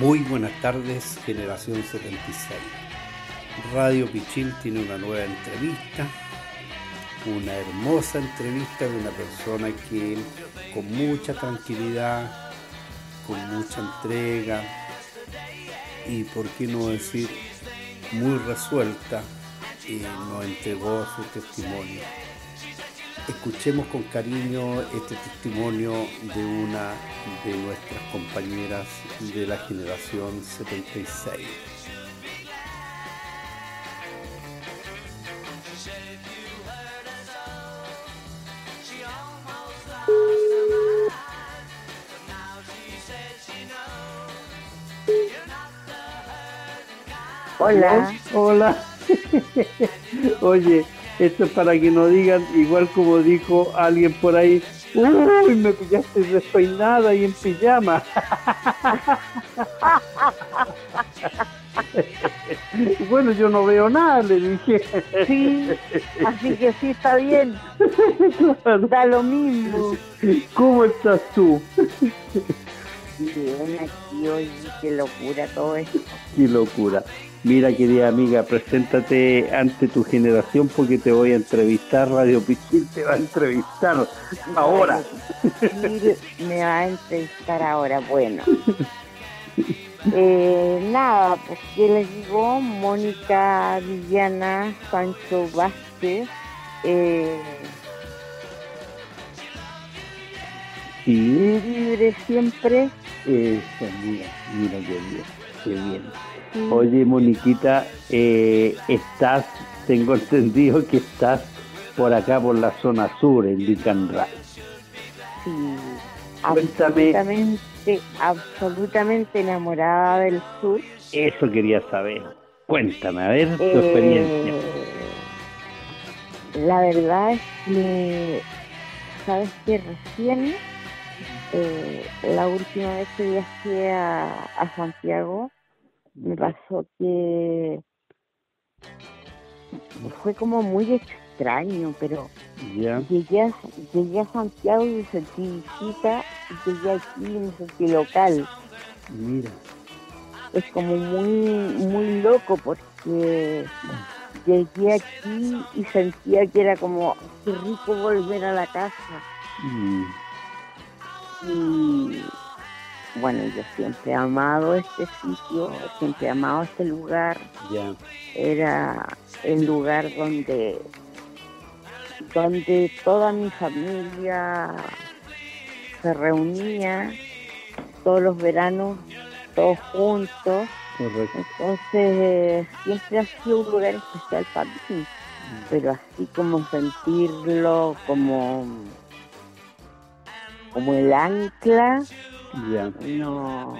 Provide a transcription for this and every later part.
Muy buenas tardes, generación 76. Radio Pichil tiene una nueva entrevista, una hermosa entrevista de una persona que con mucha tranquilidad, con mucha entrega y por qué no decir muy resuelta, eh, nos entregó su testimonio. Escuchemos con cariño este testimonio de una de nuestras compañeras de la generación 76. Hola. Hola. Oye, esto es para que no digan, igual como dijo alguien por ahí, uy, me pillaste despeinada y en pijama. bueno, yo no veo nada, le dije. Sí, así que sí está bien. Da lo mismo. ¿Cómo estás tú? Bien, aquí hoy, qué locura todo esto. Qué locura. Mira, querida amiga, preséntate ante tu generación porque te voy a entrevistar. Radio Pichil te va a entrevistar ahora. Me va a entrevistar ahora. Bueno. Eh, nada, pues que les digo, Mónica Villana Sancho Vázquez. Eh, sí. Libre siempre. Eso, mira, mira qué bien, qué bien. Oye, Moniquita, eh, estás, tengo entendido que estás por acá, por la zona sur, en Licanray. Sí, Cuéntame. absolutamente, absolutamente enamorada del sur. Eso quería saber. Cuéntame, a ver tu Eh, experiencia. La verdad es que, ¿sabes que Recién, eh, la última vez que viajé a, a Santiago, me pasó que fue como muy extraño, pero Ya, llegué a, llegué a Santiago y me sentí visita, y llegué aquí y me sentí local. mira, Es como muy, muy loco porque llegué aquí y sentía que era como, qué rico volver a la casa. mm, Y bueno, yo siempre he amado este sitio, siempre he amado este lugar. Era el lugar donde, donde toda mi familia se reunía todos los veranos, todos juntos. correcto. Entonces, siempre ha sido un lugar especial para mí, pero así como sentirlo como, como el ancla, Ya, no,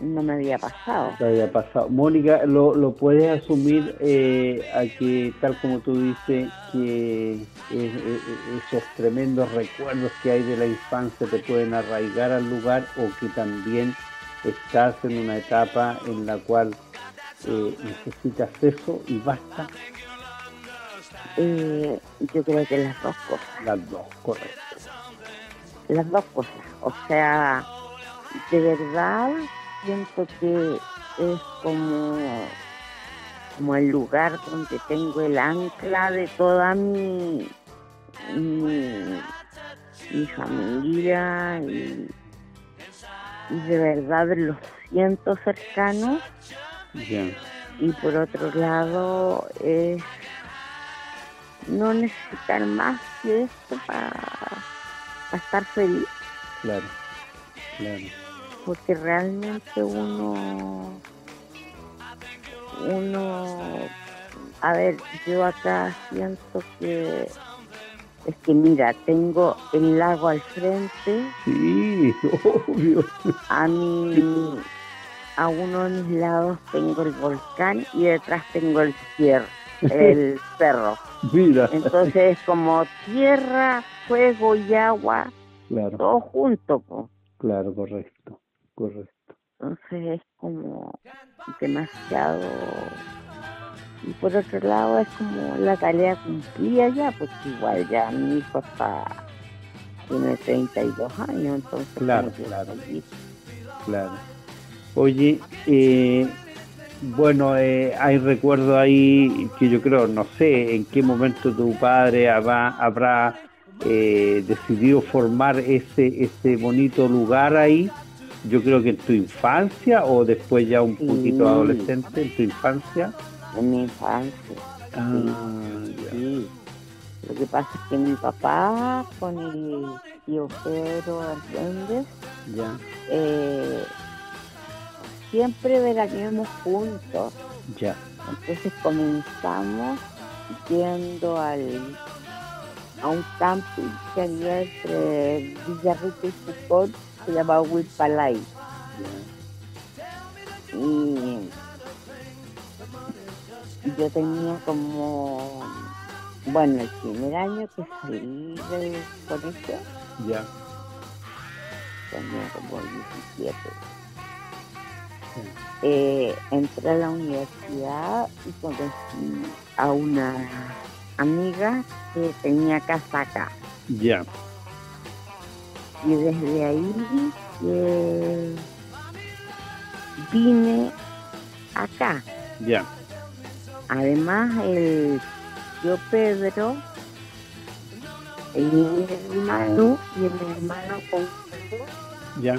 no me había pasado. te había pasado. Mónica, ¿lo, lo puedes asumir eh, a que, tal como tú dices, que esos tremendos recuerdos que hay de la infancia te pueden arraigar al lugar o que también estás en una etapa en la cual eh, necesitas eso y basta? Eh, yo creo que las dos cosas, Las dos, correcto. las dos cosas. O sea, de verdad siento que es como, como el lugar donde tengo el ancla de toda mi, mi, mi familia y, y de verdad los siento cercanos y por otro lado es no necesitar más que esto para estar feliz. Claro, claro. porque realmente uno uno a ver yo acá siento que es que mira tengo el lago al frente Sí, obvio. a mi a uno de mis lados tengo el volcán y detrás tengo el cierre el cerro Mira, entonces es como tierra fuego y agua claro, todo junto po. Claro, correcto, correcto. Entonces es como demasiado. Y por otro lado es como la tarea cumplida ya, porque igual ya mi hijo está, tiene 32 años, entonces. Claro, claro. Claro. Oye, eh, bueno, eh, hay recuerdos ahí que yo creo, no sé en qué momento tu padre habrá, habrá eh, decidido formar ese, ese bonito lugar ahí. Yo creo que en tu infancia o después ya un poquito adolescente, en tu infancia. En mi infancia. Ah, sí. Lo que pasa es que mi papá con el tío Pedro Hernández ya. Eh, siempre veraneamos juntos. Ya. Entonces comenzamos yendo al a un camping que había entre Villarrica y Foucault, se llamaba Huipalay. Y yo tenía como, bueno, el primer año que salí del colegio, ya. tenía como 17 eh, entré a la universidad y conocí a una amiga que tenía casa acá. Ya. Y desde ahí eh, vine acá. Ya. Además, el tío Pedro, el hermano y el hermano con Ya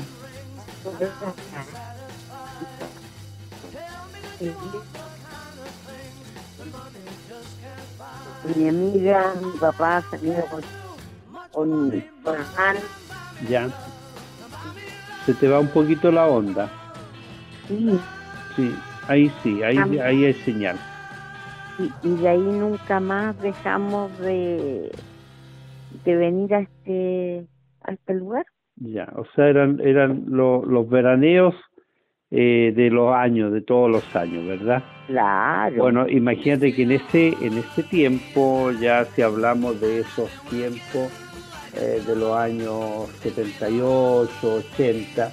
mi amiga, mi papá salió con, con, Ya. Se te va un poquito la onda. Sí. Sí, ahí sí, ahí, ahí hay señal. Y, y, de ahí nunca más dejamos de, de venir a este, a este lugar. Ya, o sea, eran, eran los veraneos eh, de los años, de todos los años, ¿verdad? Claro. Bueno, imagínate que en ese, en ese tiempo, ya si hablamos de esos tiempos, eh, de los años 78, 80,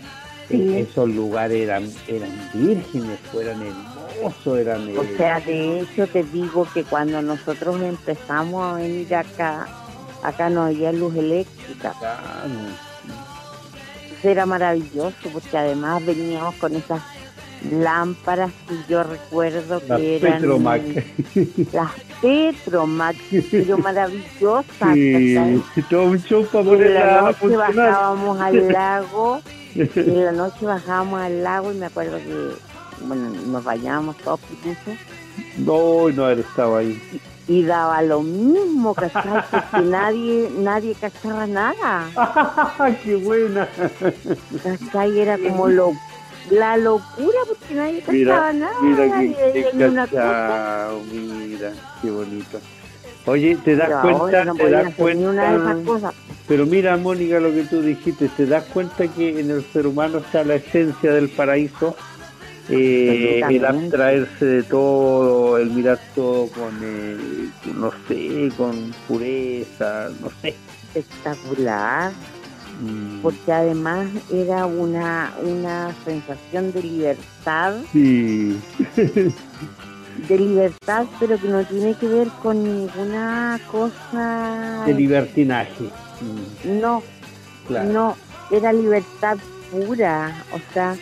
esos lugares eran, eran vírgenes, eran hermosos, eran... O sea, de hecho te digo que cuando nosotros empezamos a venir acá, acá no había luz eléctrica era maravilloso porque además veníamos con esas lámparas que yo recuerdo que eran Petromac. las Petromac, pero maravillosas. Sí, todo un show para en la noche bajábamos al lago, en la noche bajábamos al lago y me acuerdo que bueno, nos bañábamos todos. No, no haber estado ahí y daba lo mismo, ¿cachai? Porque nadie, nadie cachaba nada. ¡Qué buena! ¿Cachai? Era como lo, la locura porque nadie cachaba nada. Mira, nadie qué, mira, qué bonito. Oye, ¿te das cuenta? No ¿Te das cuenta? Una de esas cosas. Pero mira, Mónica, lo que tú dijiste, ¿te das cuenta que en el ser humano está la esencia del paraíso? Eh, el abstraerse de todo, el mirar todo con, eh, no sé, con pureza, no sé. Espectacular, mm. porque además era una, una sensación de libertad. Sí. de libertad, pero que no tiene que ver con ninguna cosa... De libertinaje. No, no, era libertad pura, o sea,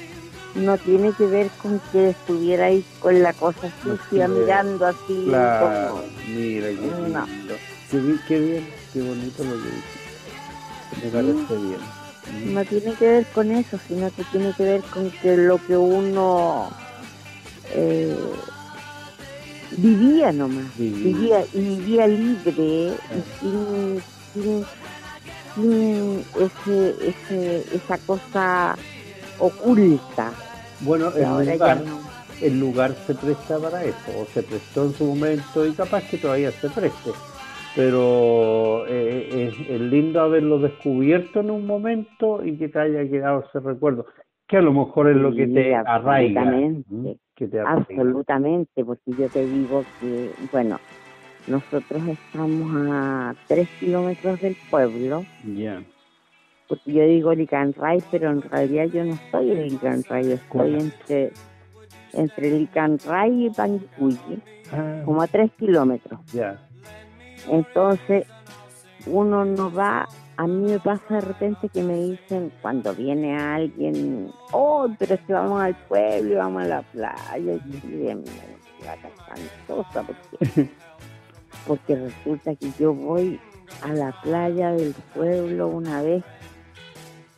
no tiene que ver con que estuviera ahí con la cosa sucia mirando así. Claro, mira, qué, no. qué, bien, qué bonito lo que dices. Me parece bien. No tiene que ver con eso, sino que tiene que ver con que lo que uno eh, vivía nomás, vivía. y vivía libre sin, sin, sin ese, ese, esa cosa oculta. Bueno, el lugar, el lugar se presta para eso, o se prestó en su momento y capaz que todavía se preste. Pero eh, es, lindo haberlo descubierto en un momento y que te haya quedado ese recuerdo, que a lo mejor es lo que te arraiga. Absolutamente, que te absolutamente, porque yo te digo que, bueno, nosotros estamos a tres kilómetros del pueblo. Ya porque yo digo Licanray, pero en realidad yo no estoy en Licanray, estoy entre, entre Licanray y Panguipulli, ah. como a tres kilómetros. Entonces, uno no va a mí me pasa de repente que me dicen cuando viene alguien, oh, pero es que vamos al pueblo y vamos a la playa, y cantosa porque, porque resulta que yo voy a la playa del pueblo una vez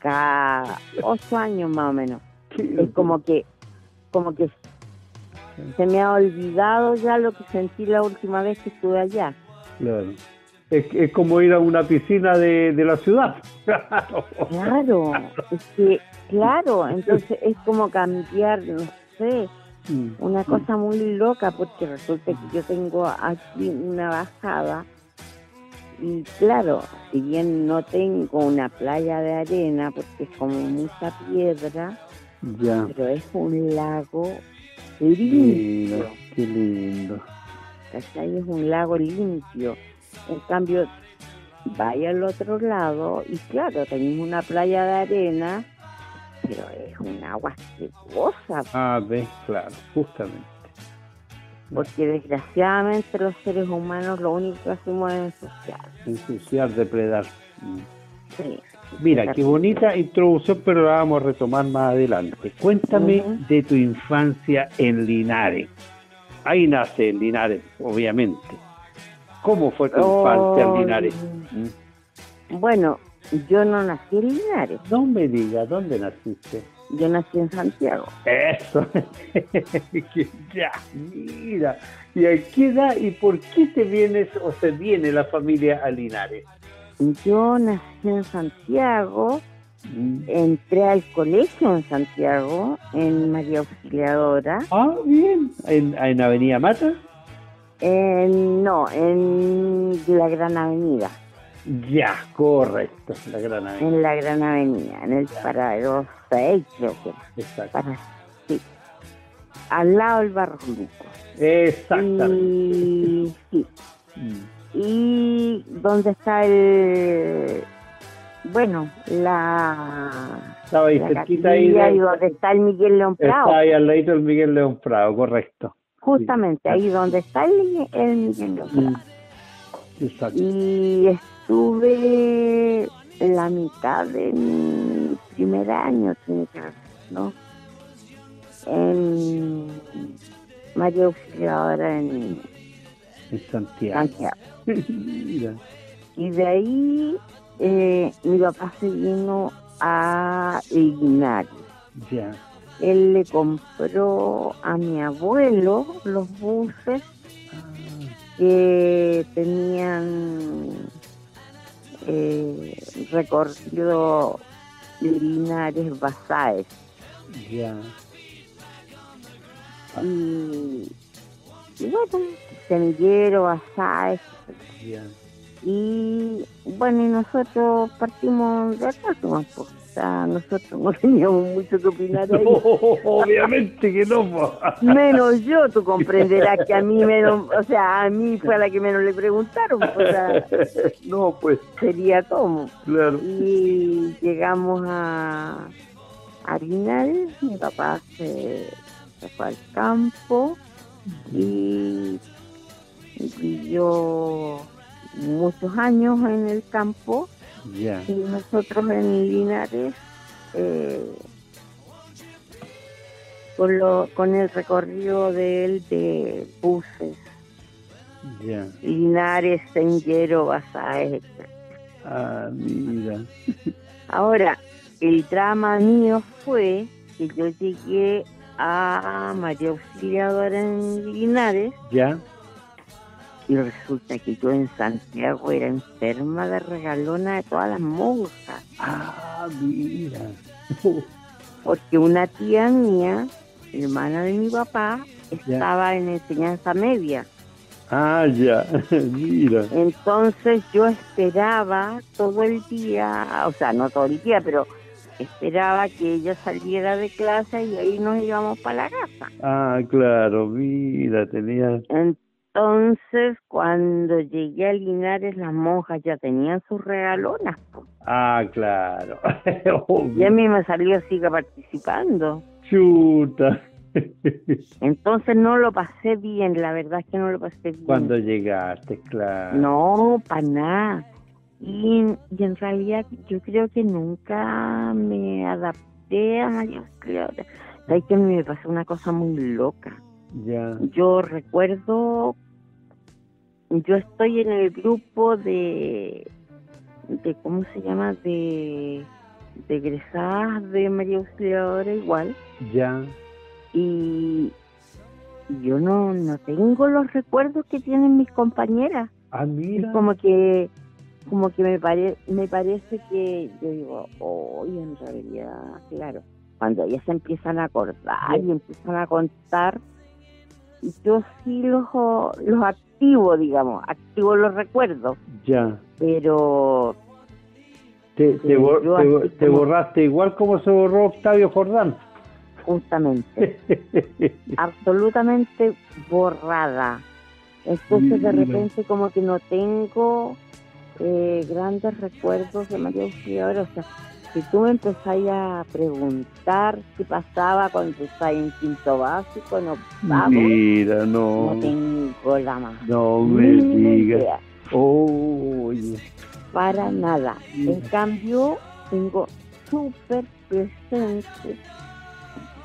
cada ocho años más o menos. Es como que, como que se me ha olvidado ya lo que sentí la última vez que estuve allá. Claro es, como ir a una piscina de, la ciudad. Claro, es que, claro, entonces es como cambiar, no sé, una cosa muy loca, porque resulta que yo tengo aquí una bajada y claro, si bien no tengo una playa de arena, porque es como mucha piedra, ya. pero es un lago limpio. qué lindo. ¿Cachai? Es un lago limpio en cambio, vaya al otro lado y claro, tenemos una playa de arena, pero es un agua asquerosa. Ah, ves, claro, justamente. Porque desgraciadamente los seres humanos lo único que hacemos es ensuciar. Ensuciar, depredar. Sí. Mira, qué bonita introducción, pero la vamos a retomar más adelante. Cuéntame de tu infancia en Linares. Ahí nace en Linares, obviamente. ¿Cómo fue tu infancia en Linares? ¿Mm? Bueno, yo no nací en Linares. No me digas, ¿dónde naciste? Yo nací en Santiago. Eso. ya, mira. ¿Y a qué edad y por qué te vienes o se viene la familia a Linares? Yo nací en Santiago, mm. entré al colegio en Santiago, en María Auxiliadora. Ah, bien. ¿En, en Avenida Mata? no, en la Gran Avenida. Ya, correcto, la Gran Avenida. En la Gran Avenida, en el paradero 6 creo que Exacto. sí. Al lado del Barro Exactamente. Y, sí. Mm. Y donde está el... Bueno, la... Estaba ahí cerquita ahí. Y donde está el Miguel León Prado. Está ahí al lado del Miguel León Prado, correcto justamente ahí donde está el, el mm. Y estuve la mitad de mi primer año, ¿no? En María Auxiliadora en, en Santiago. y de ahí eh, mi papá se vino a Linares. Ya él le compró a mi abuelo los buses que tenían eh, recorrido Linares Basáez. Ya. Y, y, bueno, semillero, Basáez. Y bueno, y nosotros partimos de acá, pues nosotros no teníamos mucho que opinar ahí. obviamente que no. menos yo, tú comprenderás que a mí menos, o sea, a mí fue a la que menos le preguntaron. no, pues. Sería como. Claro. Y llegamos a, a mi papá se, fue al campo y vivió muchos años en el campo y nosotros en Linares, eh, con, lo, con el recorrido de él de buses, Linares, Senguero, Basae. Ah, mira. Ahora, el drama mío fue que yo llegué a María Auxiliadora en Linares. Ya y resulta que yo en Santiago era enferma de regalona de todas las monjas. Ah, mira. Porque una tía mía, hermana de mi papá, estaba en enseñanza media. Ah, ya, mira. Entonces yo esperaba todo el día, o sea, no todo el día, pero esperaba que ella saliera de clase y ahí nos íbamos para la casa. Ah, claro, mira, tenía... Entonces, cuando llegué a Linares, las monjas ya tenían sus regalonas. Ah, claro. y a mí me salió siga participando. Chuta. Entonces no lo pasé bien, la verdad es que no lo pasé bien. Cuando llegaste, claro. No, para nada. Y, y en realidad yo creo que nunca me adapté a María Auxiliadora. Sabes que me pasó una cosa muy loca. Ya. Yo recuerdo, yo estoy en el grupo de, de ¿cómo se llama? De, de egresadas de María Auxiliadora igual. Ya. Y yo no, no tengo los recuerdos que tienen mis compañeras. Ah, Es mira. como que como que me pare, me parece que yo digo, hoy en realidad, claro, cuando ellas se empiezan a acordar y empiezan a contar, yo sí los, los activo, digamos, activo los recuerdos, Ya. pero Te, te, bor- como- borraste igual como se borró Octavio Jordán. justamente, absolutamente borrada. Entonces de repente como que no tengo eh, grandes recuerdos de María Auxiliadora. O sea, si tú me empezás a preguntar qué pasaba cuando estás en quinto básico, no octavo, Mira, no. no tengo la más No me digas. Oye. para nada. En cambio, tengo súper presente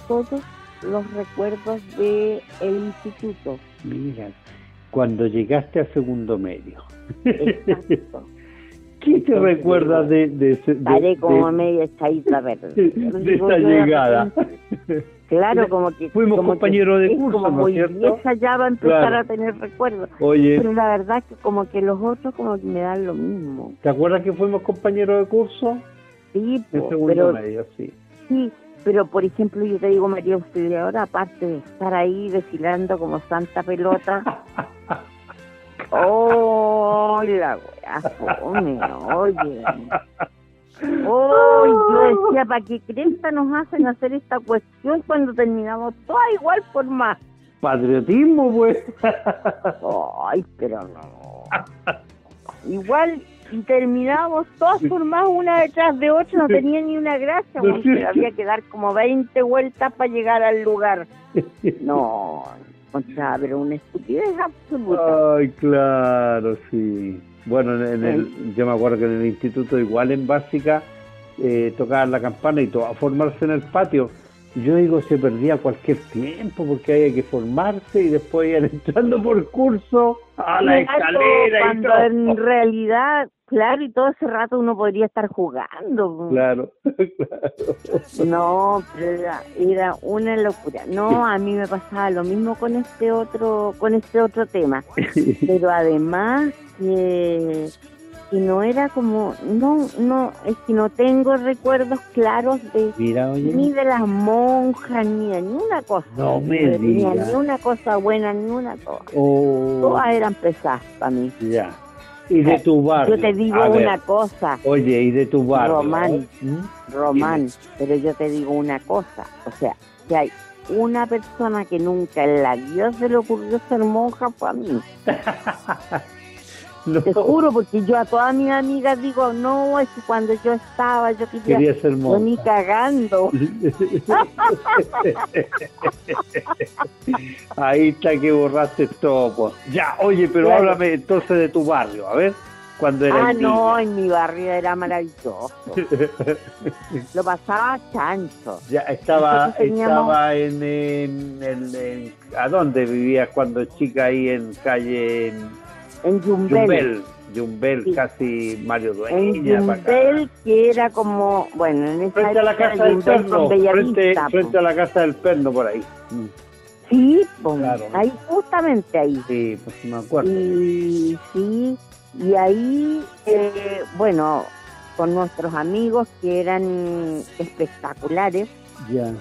todos los recuerdos de el instituto. Mira. Cuando llegaste a segundo medio. Exacto. ¿Qué te recuerdas de, de, ese- de- Estaré como de- media echadita verde. de esa de llegada? Claro, como que. Fuimos como que compañeros de curso, Como ¿no cierto? vieja ya va a empezar Claro. a tener recuerdos. Oye, Pero la verdad es que como que los otros como que me dan lo mismo. ¿te acuerdas que fuimos compañeros de curso? Sí, En po, segundo pero medio, sí. sí, pero por ejemplo yo te digo María Auxiliadora, aparte de estar ahí desfilando como santa pelota. ¡Oh, la wea fome! Oye. ¡Oh, yo decía, ¿para qué cresta nos hacen hacer esta cuestión cuando terminamos todas igual por más? Patriotismo, pues. Ay, pero no. Igual, y terminamos todas formadas una detrás de otra, no tenía ni una gracia, porque había que dar como 20 vueltas para llegar al lugar. No, pero una estupidez absoluta. Ay, claro, sí. Bueno, en, en el, yo me acuerdo que en el instituto, igual en básica, eh, tocaban la campana y todo a formarse en el patio. Y yo digo, se perdía cualquier tiempo porque había que formarse y después iban entrando por curso a la escalera y Cuando todo. en realidad, claro, y todo ese rato uno podría estar jugando. Claro, No, pero era, era una locura. No, a mí me pasaba lo mismo con este otro, con este otro tema. Pero además que, que no era como, no, no, es que no tengo recuerdos claros de Mira, ni de las monjas ni de ni una cosa. No me digas. ni una cosa buena ni una cosa. Oh, Todas eran pesadas para mí. ya. Y de tu barrio. Yo te digo a ver, una cosa, Oye, y de tu barrio. Román. ¿Mm? Román, pero yo te digo una cosa, o sea, si hay una persona que nunca en la vida se le ocurrió ser monja fue a mí. No, Te juro, porque yo a todas mis amigas digo, no, es que cuando yo estaba, yo quería, quería ser yo monja. ni cagando. Ahí está que borraste todo. pues. Ya, oye, pero Claro. háblame entonces de tu barrio, a ver, cuando era Ah, no, en mi barrio era maravilloso. Lo pasaba chancho. Ya estaba, teníamos- estaba en, en, en- en- ¿A dónde vivías cuando chica ahí en calle en En Yumbel. Yumbel? Yumbel, Sí. casi Mario En Dueña, acá. Yumbel, que era como, bueno, en esa Frente a la casa del perno, frente, frente a la casa del perno por ahí. Sí, Claro. ahí justamente ahí. Sí, pues me acuerdo. Y sí, y ahí, eh, bueno, con nuestros amigos que eran espectaculares, Ya,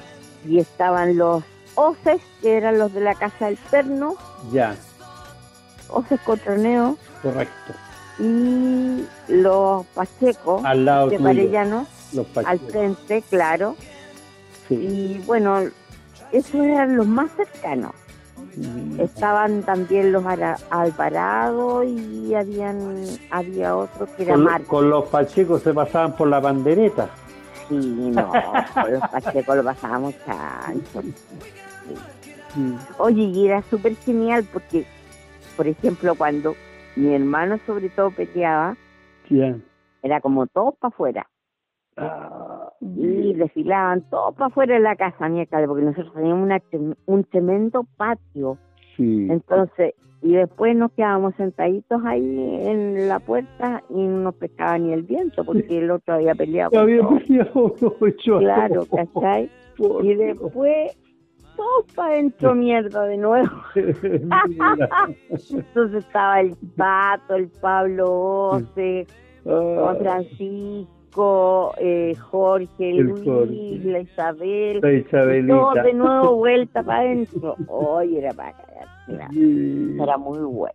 y estaban los Oces, que eran los de la Casa del Perno, ya, Oces Cotroneo, correcto. y los Pacheco, Al lado de Parellano, los al Pachecos. frente, claro, Sí. y bueno, esos eran los más cercanos. Mm, Estaban también los Ara- Alvarado y habían había otro que era Con, Marco. con los pachecos se pasaban por la bandereta. Sí, no, con los Pacheco lo pasábamos chancho. Mm. Oye, y era súper genial porque, por ejemplo, cuando mi hermano sobre todo peleaba. Era como todo para afuera. Ah, Y desfilaban todos para afuera de la casa, mi alcalde, porque nosotros teníamos una, un tremendo patio. sí. Entonces, y después nos quedábamos sentaditos ahí en la puerta y no nos pescaba ni el viento, porque el otro había peleado. Había todos. Claro, Y después, todo para adentro mierda de nuevo. Entonces estaba el Pato, el Pablo Oce, Ah, Juan Francisco, eh, Jorge, El Luis, Jorge. la Isabel. la Isabelita. de nuevo vuelta para adentro. Oye, era para cagar. Era, era muy buena.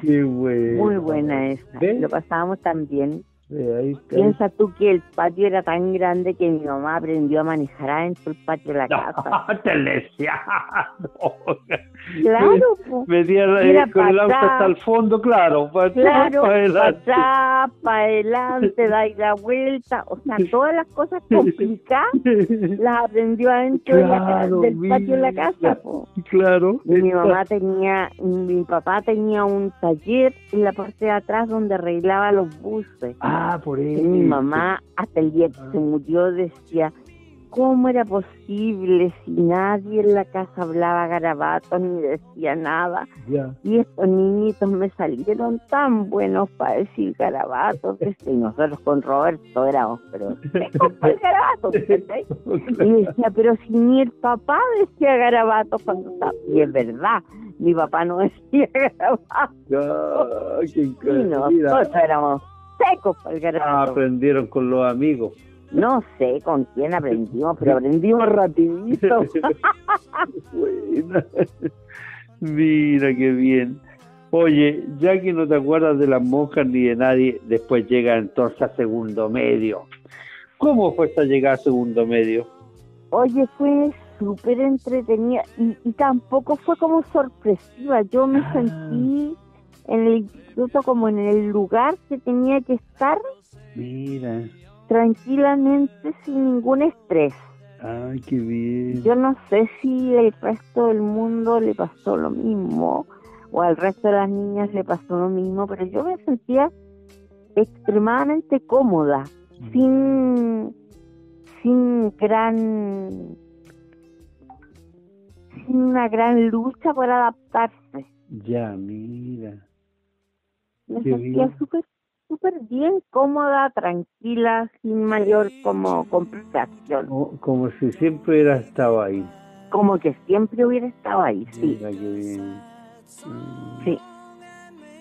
Qué. Muy buena esa. ¿Ves? Lo pasábamos tan bien. Sí, ahí está. Piensa tú que el patio era tan grande que mi mamá aprendió a manejar adentro del patio de la casa. No, te. Claro. Metía eh, Mira, con el auto hasta el fondo, claro. Para Claro, para adelante. para adelante, dar la vuelta. O sea, todas las cosas complicadas las aprendió adentro de la ca- Claro, del patio de la casa. po. Claro. Y mi mamá tenía, mi papá tenía un taller en la parte de atrás donde arreglaba los buses. Ah, por Y eso. mi mamá, hasta el día que se murió, decía, ¿cómo era posible si nadie en la casa hablaba garabatos ni decía nada? Y estos niñitos me salieron tan buenos para decir garabatos. Y nosotros con Roberto éramos, pero secos para el garabato. Y decía, pero si ni el papá decía garabatos cuando estaba. Y es verdad, mi papá no decía garabatos. Qué Y nosotros éramos secos para el ah, garabato. aprendieron con los amigos. No sé con quién aprendimos, pero aprendimos rapidito. Buena. Mira qué bien. Oye, ya que no te acuerdas de las monjas ni de nadie, después llega entonces a segundo medio. ¿Cómo fue esa llegada a segundo medio? Oye, fue súper entretenida y, y tampoco fue como sorpresiva. Yo me Ah. sentí en el instituto como en el lugar que tenía que estar Mira, tranquilamente sin ningún estrés. ay, qué bien. Yo no sé si el resto del mundo le pasó lo mismo o al resto de las niñas le pasó lo mismo, pero yo me sentía extremadamente cómoda, sin, sin gran sin una gran lucha por adaptarse. Ya, mira. Me Qué sentía súper súper bien, cómoda, tranquila, sin mayor como complicación, Como, como si siempre hubiera estado ahí. como que siempre hubiera estado ahí, sí. Mira qué bien. Mm. Sí,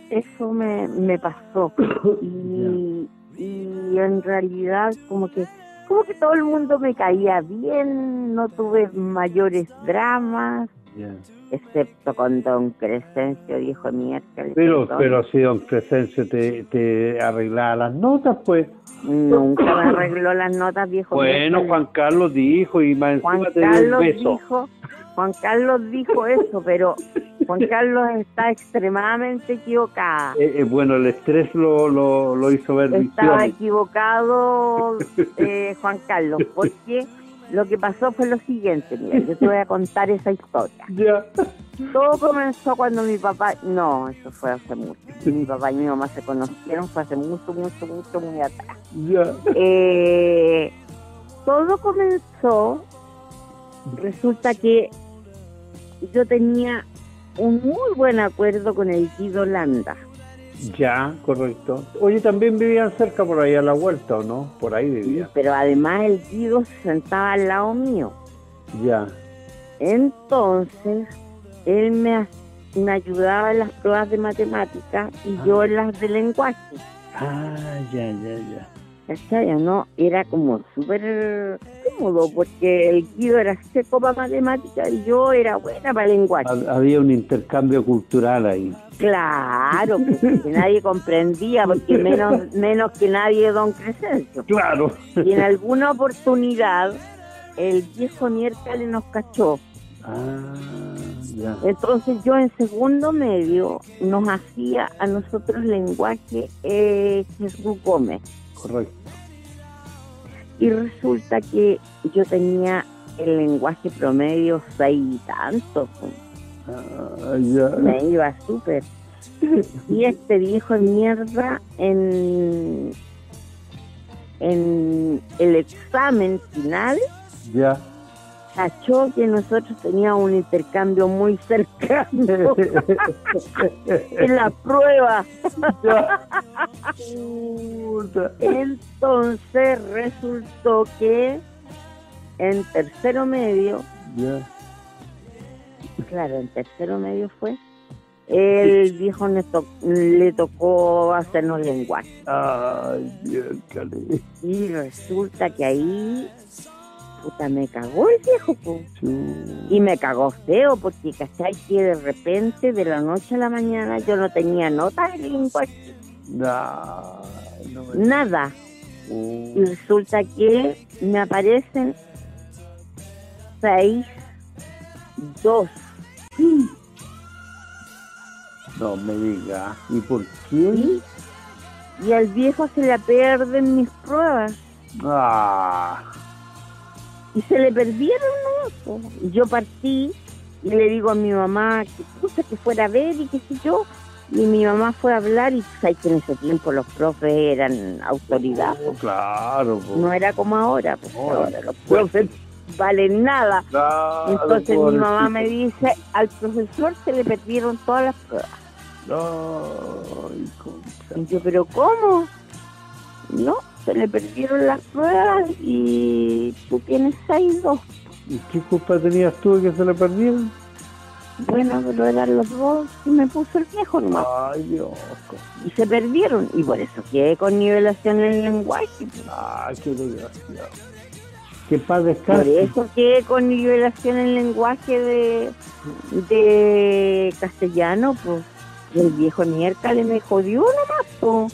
eso me, me pasó. Y, y en realidad como que como que todo el mundo me caía bien, no tuve mayores dramas, Ya. excepto con Don Crescencio, viejo miércoles. Pero, pero si don Crescencio te, te arreglaba las notas, pues. Nunca me arregló las notas, viejo Bueno, miércoles. Juan Carlos dijo y más Juan encima te dio un Carlos beso. dijo, Juan Carlos dijo eso, pero Juan Carlos está extremadamente equivocada. Eh, eh, bueno, el estrés lo, lo, lo hizo ver Estaba visiones. equivocado eh, Juan Carlos, porque lo que pasó fue lo siguiente, mira, yo te voy a contar esa historia. Ya. Todo comenzó cuando mi papá, no, eso fue hace mucho, mi papá y mi mamá se conocieron, fue hace mucho, mucho, mucho, muy atrás. Ya. Eh, todo comenzó, resulta que yo tenía un muy buen acuerdo con el Guido Landa. Ya, correcto. Oye, también vivían cerca por ahí a la vuelta, ¿o no? Por ahí vivían. Pero además el Guido se sentaba al lado mío. Ya. Entonces, él me, me ayudaba en las pruebas de matemáticas y yo en las de lenguaje. Ah, ya, ya, ya. ¿Cachai? ¿No? Era como súper cómodo porque el Guido era seco para matemáticas y yo era buena para lenguaje. Ha- Había un intercambio cultural ahí. Claro, pues, que nadie comprendía porque menos, menos que nadie don Crescencio. Claro. Y en alguna oportunidad el viejo miércoles nos cachó. Ah, ya. Entonces yo en segundo medio nos hacía a nosotros lenguaje eh, Jesús Gómez. Correcto. Y resulta que yo tenía el lenguaje promedio seis y tanto. Me iba súper. Y este viejo de mierda en, en el examen final Ya. cachó que nosotros teníamos un intercambio muy cercano en la prueba. Entonces resultó que en tercero medio, Ya. Claro, en tercero medio fue, el viejo le, to- le tocó hacernos lenguaje. Ay, Dios. Y resulta que ahí, puta, me cagó el viejo. Y me cagó feo, porque, ¿cachai? Que de repente, de la noche a la mañana, yo no tenía nota de lenguaje, No, no me... nada. Uh, Y resulta que me aparecen seis, dos. no me diga. ¿Y por qué? ¿sí? Y al viejo se le pierden mis pruebas. Ah, Y se le perdieron, ¿no? Y yo partí y le digo a mi mamá que puta que fuera a ver y qué sé yo. Y mi mamá fue a hablar y sabes que en ese tiempo los profes eran autoridad. oh, claro. No era como ahora, pues No, ahora los profes valen nada. Entonces mi mamá me dice, al profesor se le perdieron todas las pruebas. Concha. Y yo, pero ¿cómo? No, se le perdieron las pruebas y tú tienes seis dos. ¿Y qué culpa tenías tú de que se le perdieron? Bueno, pero eran los dos y me puso el viejo nomás. Ay, Dios. Y se perdieron. Y por eso quedé con nivelación en el lenguaje. Ay, qué desgraciado. Que paz Por descanse. eso quedé con nivelación en lenguaje de, de castellano, pues. El viejo miércoles me jodió nomás, pues.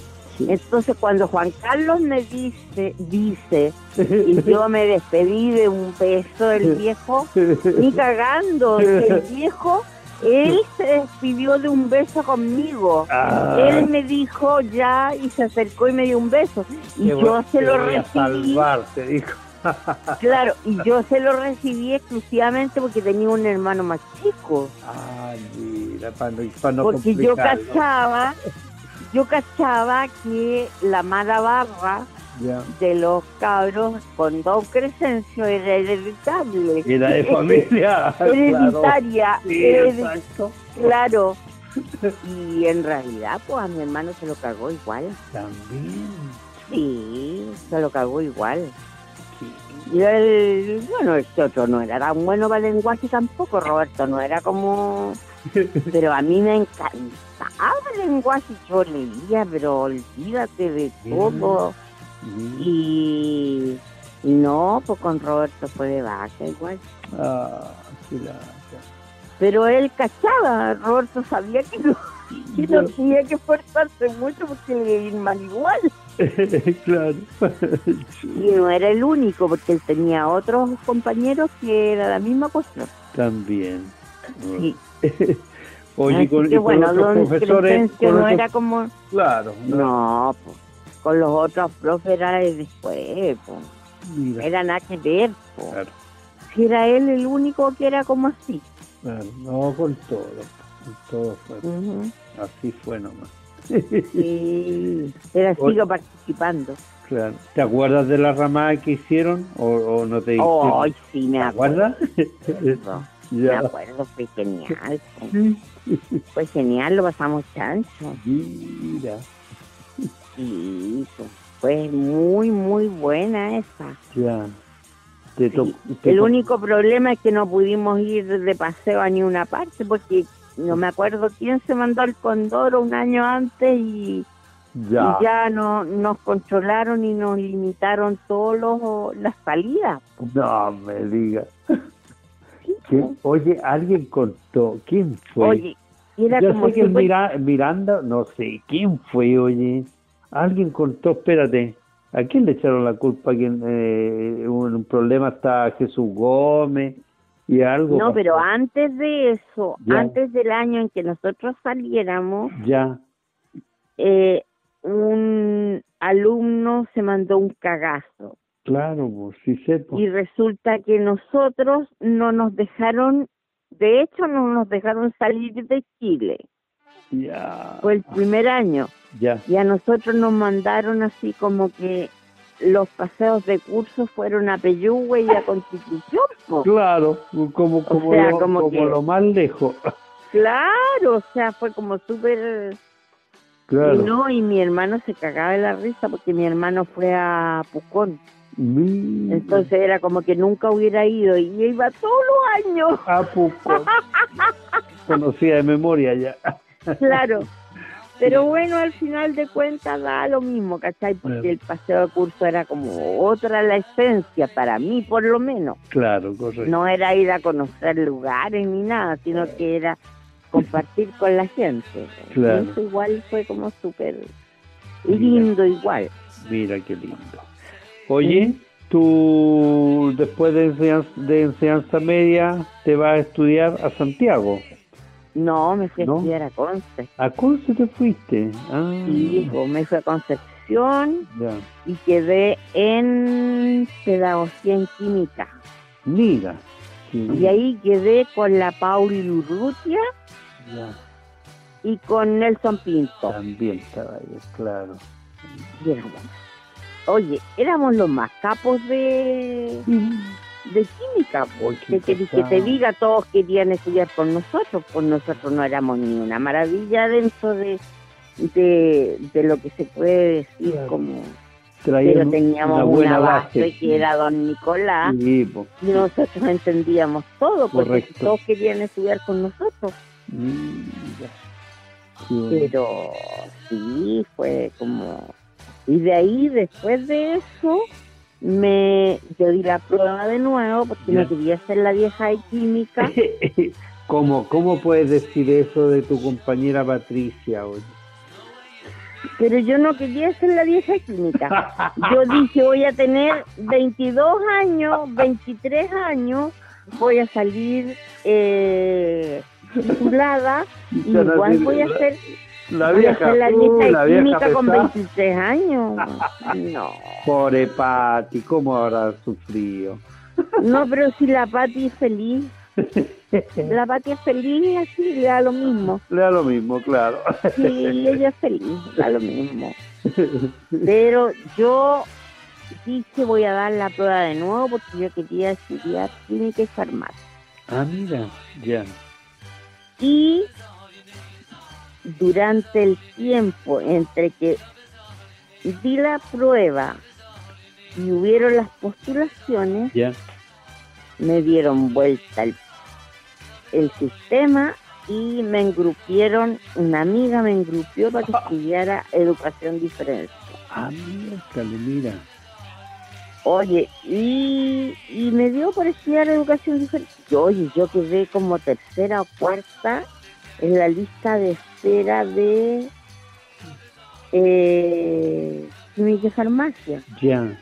Entonces cuando Juan Carlos me dice, dice, y yo me despedí de un beso del viejo, ni cagando, el viejo, él se despidió de un beso conmigo. Ah, Él me dijo ya y se acercó y me dio un beso. Y yo se lo recibí. salvar, te dijo. Claro, y yo se lo recibí exclusivamente porque tenía un hermano más chico. Ay, mira, para no, pa' no porque yo cachaba, yo cachaba que la mala barra de los cabros con Don Crescencio era hereditable. Era de familia. claro. Hereditaria, Sí, hered- exacto. claro. Y en realidad, pues a mi hermano se lo cagó igual. También. Sí, se lo cagó igual. Sí. Y el, bueno, este otro no era tan bueno para el lenguaje tampoco, Roberto, no era como... Pero a mí me encantaba el lenguaje, yo leía, pero olvídate de todo. Mm. Y, y no, pues con Roberto fue de vaca igual. Ah, qué lata. Pero él cachaba, Roberto sabía que no, que no tenía que esforzarse mucho porque le iba mal igual. claro. Y no era el único, porque él tenía otros compañeros que era la misma cuestión. También. Sí. Oye, Así con, que y con bueno, otros don profesores. Con no otros- era como... Claro, no. No, pues, con los otros profes era de después, pues. Era nada que ver, pues. claro, Si era él el único que era como así. claro. No, con todo. Con todo fue. Ujú. Así fue nomás. Y era sigo participando. Claro. ¿Te acuerdas de la ramada que hicieron o, o no te hicieron? Ay, sí, me ¿Te acuerdo. acuerdas? Me acuerdo, fue genial. pues. Fue genial, lo pasamos chancho. Mira, Sí, fue muy, muy buena esa. ya. Te Sí. te El único problema es que no pudimos ir de paseo a ni una parte porque no me acuerdo quién se mandó al Condoro un año antes y Ya. y ya no, nos controlaron y nos limitaron todas las salidas. No me digas. ¿Quién- Oye, alguien contó. ¿Quién fue? Oye, era Yo como sé que fue- Mira- Miranda, no sé. ¿Quién fue, oye? Alguien contó, espérate. ¿A quién le echaron la culpa? ¿Quién, eh, un, un problema está Jesús Gómez y algo? No, pasó? pero antes de eso, Ya. antes del año en que nosotros saliéramos, Ya. eh, un alumno se mandó un cagazo Claro, pues, sí sé. pues. y resulta que nosotros no nos dejaron, de hecho no nos dejaron salir de Chile. Ya. Fue el primer año. Ya. Y a nosotros nos mandaron así como que los paseos de curso fueron a Peyúgue y a Constitución. po. Claro, como, como, sea, lo, como como que- lo más lejos. Claro, o sea, fue como súper... Claro. Y no, y mi hermano se cagaba de la risa porque mi hermano fue a Pucón. Mira. Entonces era como que nunca hubiera ido y iba todos los años. Ah, Pucón. Conocía de memoria ya. Claro. Pero bueno, al final de cuentas da lo mismo, ¿cachai? Porque el paseo de curso era como otra la esencia, para mí por lo menos. Claro, correcto. No era ir a conocer lugares ni nada, sino que era compartir con la gente. Claro. Y Eso igual fue como súper lindo igual. Mira qué lindo. Oye, tú después de enseñanza, de enseñanza media te vas a estudiar a Santiago. No, me fui a ¿No? estudiar a Conce. ¿A Conce te fuiste? Ah, Sí, pues, me fui a Concepción ya. y quedé en pedagogía en química. Mira. Y bien. ahí quedé con la Pauli Urrutia Ya, y con Nelson Pinto. También estaba ahí, claro. Éramos- oye, éramos los más capos de, de química. Oye, qué Que, te diga, todos querían estudiar con nosotros, pues nosotros no éramos ni una maravilla dentro de, de, de lo que se puede decir Claro. como... Pero teníamos una base, base. que era don Nicolás Sí, po. y nosotros entendíamos todo, porque Correcto. todos querían estudiar con nosotros. Bueno. pero sí fue como y de ahí después de eso me yo di la prueba de nuevo porque Ya. no quería hacer la vieja de química ¿Cómo, ¿Cómo puedes decir eso de tu compañera Patricia? oye? pero yo no quería hacer la vieja química yo dije voy a tener 22 años 23 años voy a salir eh, titulada y igual voy a hacer La vieja, la uh, vieja la con pesada. 23 años no Pobre Pati, ¿cómo habrá sufrido? No, pero si la Pati es feliz, la Pati es feliz, así le da lo mismo. Le da lo mismo, claro. Sí, ella es feliz, da lo mismo. Pero yo dije voy a dar la prueba de nuevo porque yo quería estudiar química y farmacia. ah, mira, ya. Y durante el tiempo entre que di la prueba y hubieron las postulaciones, me dieron vuelta el, el sistema y me engrupieron, una amiga me engrupió para que estudiara educación diferencial. Ah, mira. Oye, y, y me dio por estudiar educación diferencial. Yo, Oye, yo quedé como tercera o cuarta en la lista de espera de eh, y farmacia. Ya.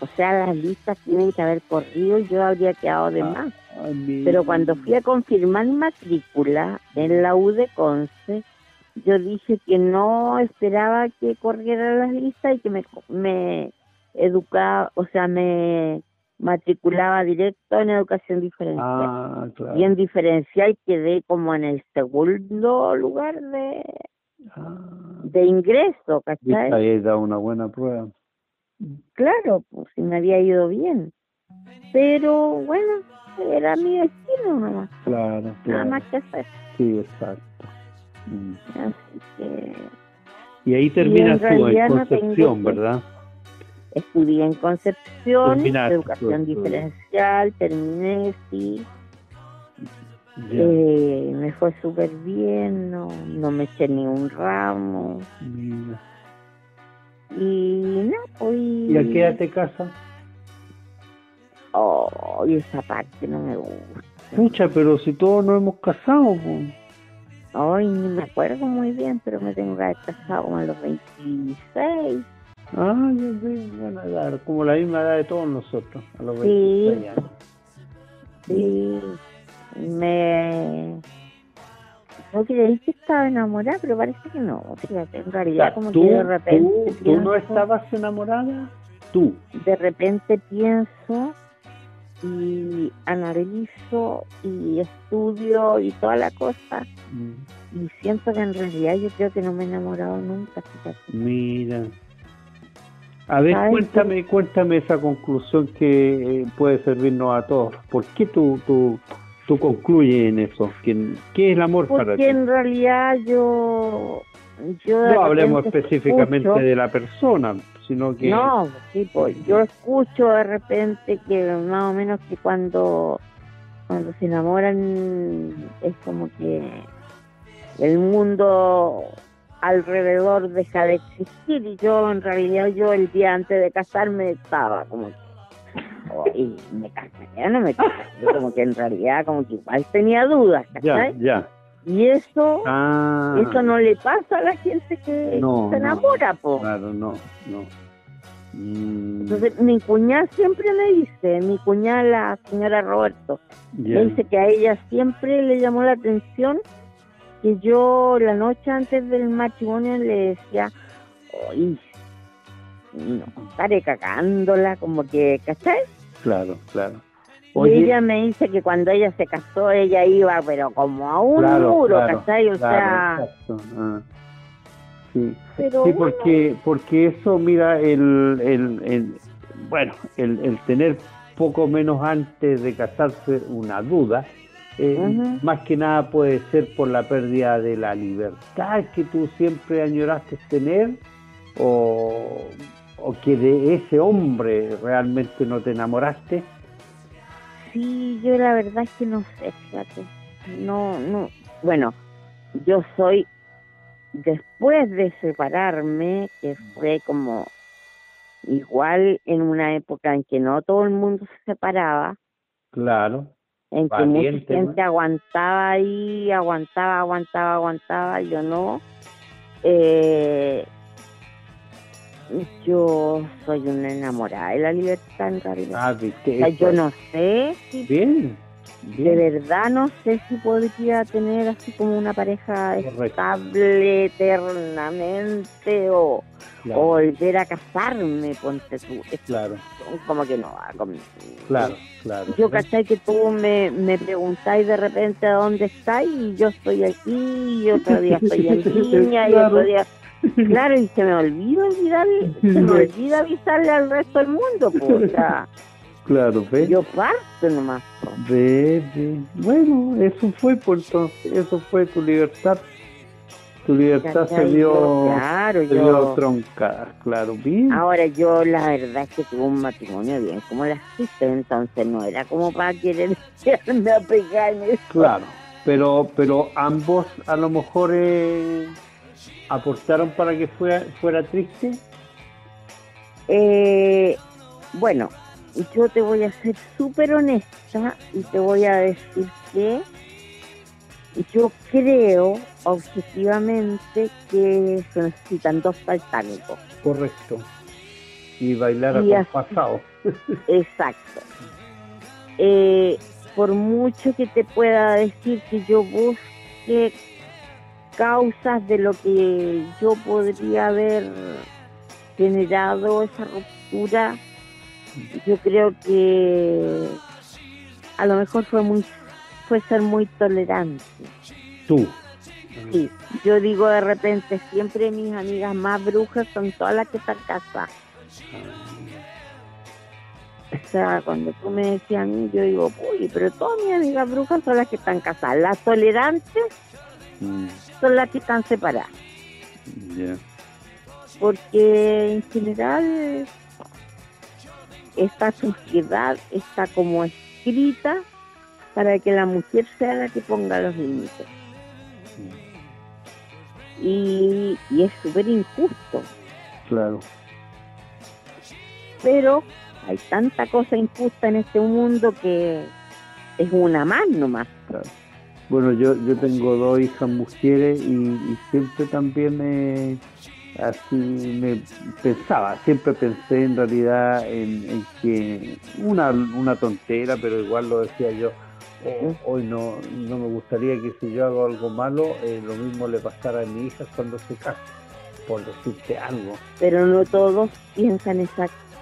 O sea, las listas tienen que haber corrido y yo habría quedado de Ah. más. Mira. Pero cuando fui a confirmar matrícula en la U de Conce, yo dije que no esperaba que corrieran las listas y que me, me educaba, o sea, me matriculaba directo en educación diferencial. Ah, claro. Y en diferencial quedé como en el segundo lugar de, Ah, de ingreso, ¿cachai? ahí da una buena prueba. Claro, pues si me había ido bien. Pero bueno, era mi destino nomás, Claro, nada claro. más que hacer. Sí, exacto. Mm. Así que Y ahí terminas tú en no Concepción, que- ¿verdad? Estudié en Concepción, Terminaste educación tu estudio. diferencial, terminé, sí, eh, me fue súper bien, no, no me eché ni un ramo, y no, pues... ¿Y a qué edad te casas? Oh, y esa parte no me gusta. Pucha, pero si todos nos hemos casado, pues. Ay, ni me acuerdo muy bien, pero me tengo que haber casado a los 26. Ah, yo sé, buena edad, como la misma edad de todos nosotros, a los Sí. 26 años. Sí, me... No creí que estaba enamorada, pero parece que no. Fíjate, en O realidad sea, como ¿tú, que de repente tú, tú no estabas enamorada? Tú. de repente pienso y analizo y estudio y toda la cosa mm. y siento que en realidad yo creo que no me he enamorado nunca. Mira. A ver, cuéntame, cuéntame esa conclusión que eh, puede servirnos a todos. ¿Por qué tú, tú, tú concluyes en eso? ¿Qué, qué es el amor para ti? Porque en realidad yo... yo no hablemos específicamente de la persona, sino que... No, sí, pues, yo escucho de repente que más o menos que cuando, cuando se enamoran es como que el mundo alrededor deja de existir. Y yo en realidad yo el día antes de casarme estaba como oh, y me casaría no me casaría como que en realidad como que igual tenía dudas ya ya. Y eso ah. eso no le pasa a la gente que se enamora no, claro no no. Mm. entonces mi cuñada siempre me dice mi cuñada la señora Roberto me dice que a ella siempre le llamó la atención que yo la noche antes del matrimonio le decía, oye, no, estaré cagándola, como que, ¿cachai? Claro, claro. y ella me dice que cuando ella se casó, ella iba, pero como a un muro, ¿cachai? O sea... Ah. Sí, sí porque, porque eso, mira, el, el, el bueno, el, el tener poco menos antes de casarse una duda, eh, más que nada puede ser por la pérdida de la libertad que tú siempre añoraste tener o, que de ese hombre realmente no te enamoraste. Sí, yo la verdad es que no sé, fíjate. No, no. Bueno, yo soy, después de separarme, que fue como igual en una época en que no todo el mundo se separaba. Claro en que mucha gente aguantaba ahí, aguantaba, aguantaba, aguantaba, yo no. Eh, yo soy una enamorada de la libertad en realidad. Ah, yo no sé si bien, de verdad no sé si podría tener así como una pareja estable eternamente o o volver a casarme, ponte tú. claro. Como que no va conmigo. Claro, claro. Yo caché que tú me, me preguntáis de repente a dónde estáis y yo estoy aquí y otro día estoy en y otro día... Claro, y se me olvida olvidar, se me olvida avisarle al resto del mundo, pues, Claro, ve. Yo parto nomás. Ve, ve. Bueno, eso fue, por entonces, eso fue tu libertad tu libertad se dio, claro, se claro, bien. Ahora yo la verdad es que tuve un matrimonio bien como la hiciste, entonces no era como para querer a pegar en eso. Claro, pero, pero ambos a lo mejor eh, aportaron para que fuera, fuera triste. Eh, bueno, yo te voy a ser súper honesta y te voy a decir que yo creo objetivamente que se necesitan dos saltánicos. Correcto. Y bailar a pasado. Exacto. Eh, por mucho que te pueda decir que yo busque causas de lo que yo podría haber generado esa ruptura, yo creo que a lo mejor fue muy fue ser muy tolerante. ¿Tú? Sí, yo digo de repente, siempre mis amigas más brujas son todas las que están casadas. O sea, cuando tú me decías a mí, yo digo, uy, pero todas mis amigas brujas son las que están casadas. Las tolerantes mm. son las que están separadas. Porque en general esta sociedad está como escrita para que la mujer sea la que ponga los límites. Y, es súper injusto. Claro. Pero hay tanta cosa injusta en este mundo que es una más nomás. Bueno, yo, yo tengo dos hijas mujeres y, siempre también me, así me pensaba, siempre pensé en realidad en, en que una, una tontera, pero igual lo decía yo, hoy no, no me gustaría que si yo hago algo malo, eh, lo mismo le pasara a mi hija cuando se casa, por decirte algo. Pero no todos piensan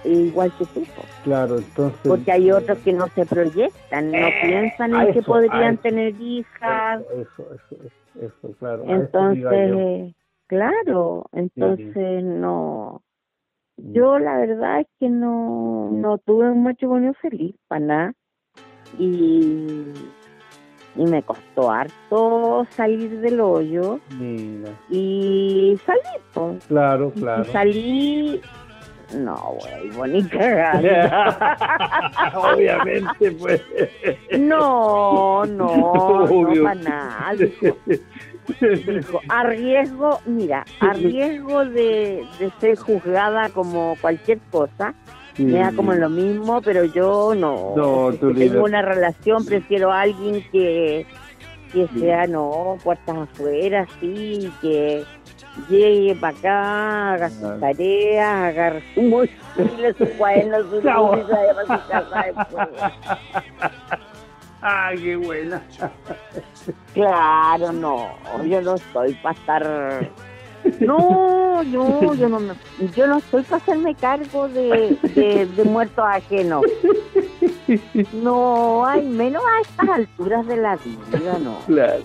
igual que tú. Claro, entonces. Porque hay otros que no se proyectan, no Eh, piensan en que eso, podrían tener hijas. Eso, eso, eso, eso, claro. a Entonces, claro, entonces no. Yo la verdad es que no, no tuve un matrimonio feliz para nada. Y, y me costó harto salir del hoyo. Mira, Y salí, po. claro, Y claro. salí. No, güey, bonita. Obviamente, pues. No, no, no para nada. Dijo, dijo, a riesgo, mira, a riesgo de, de ser juzgada como cualquier cosa, me da como lo mismo, pero yo no. No, si tú tengo una relación, prefiero a alguien que, que sea, no, puertas afuera, sí, que llegue para acá, haga sus tareas, agarre su mochila, su cuaderno, su vaya para su casa después. Ah, qué buena. Claro, no, yo no estoy para estar... No, yo, yo no me, yo no estoy para hacerme cargo de, de, de muertos ajenos. No, hay menos a estas alturas de la vida, no. Claro.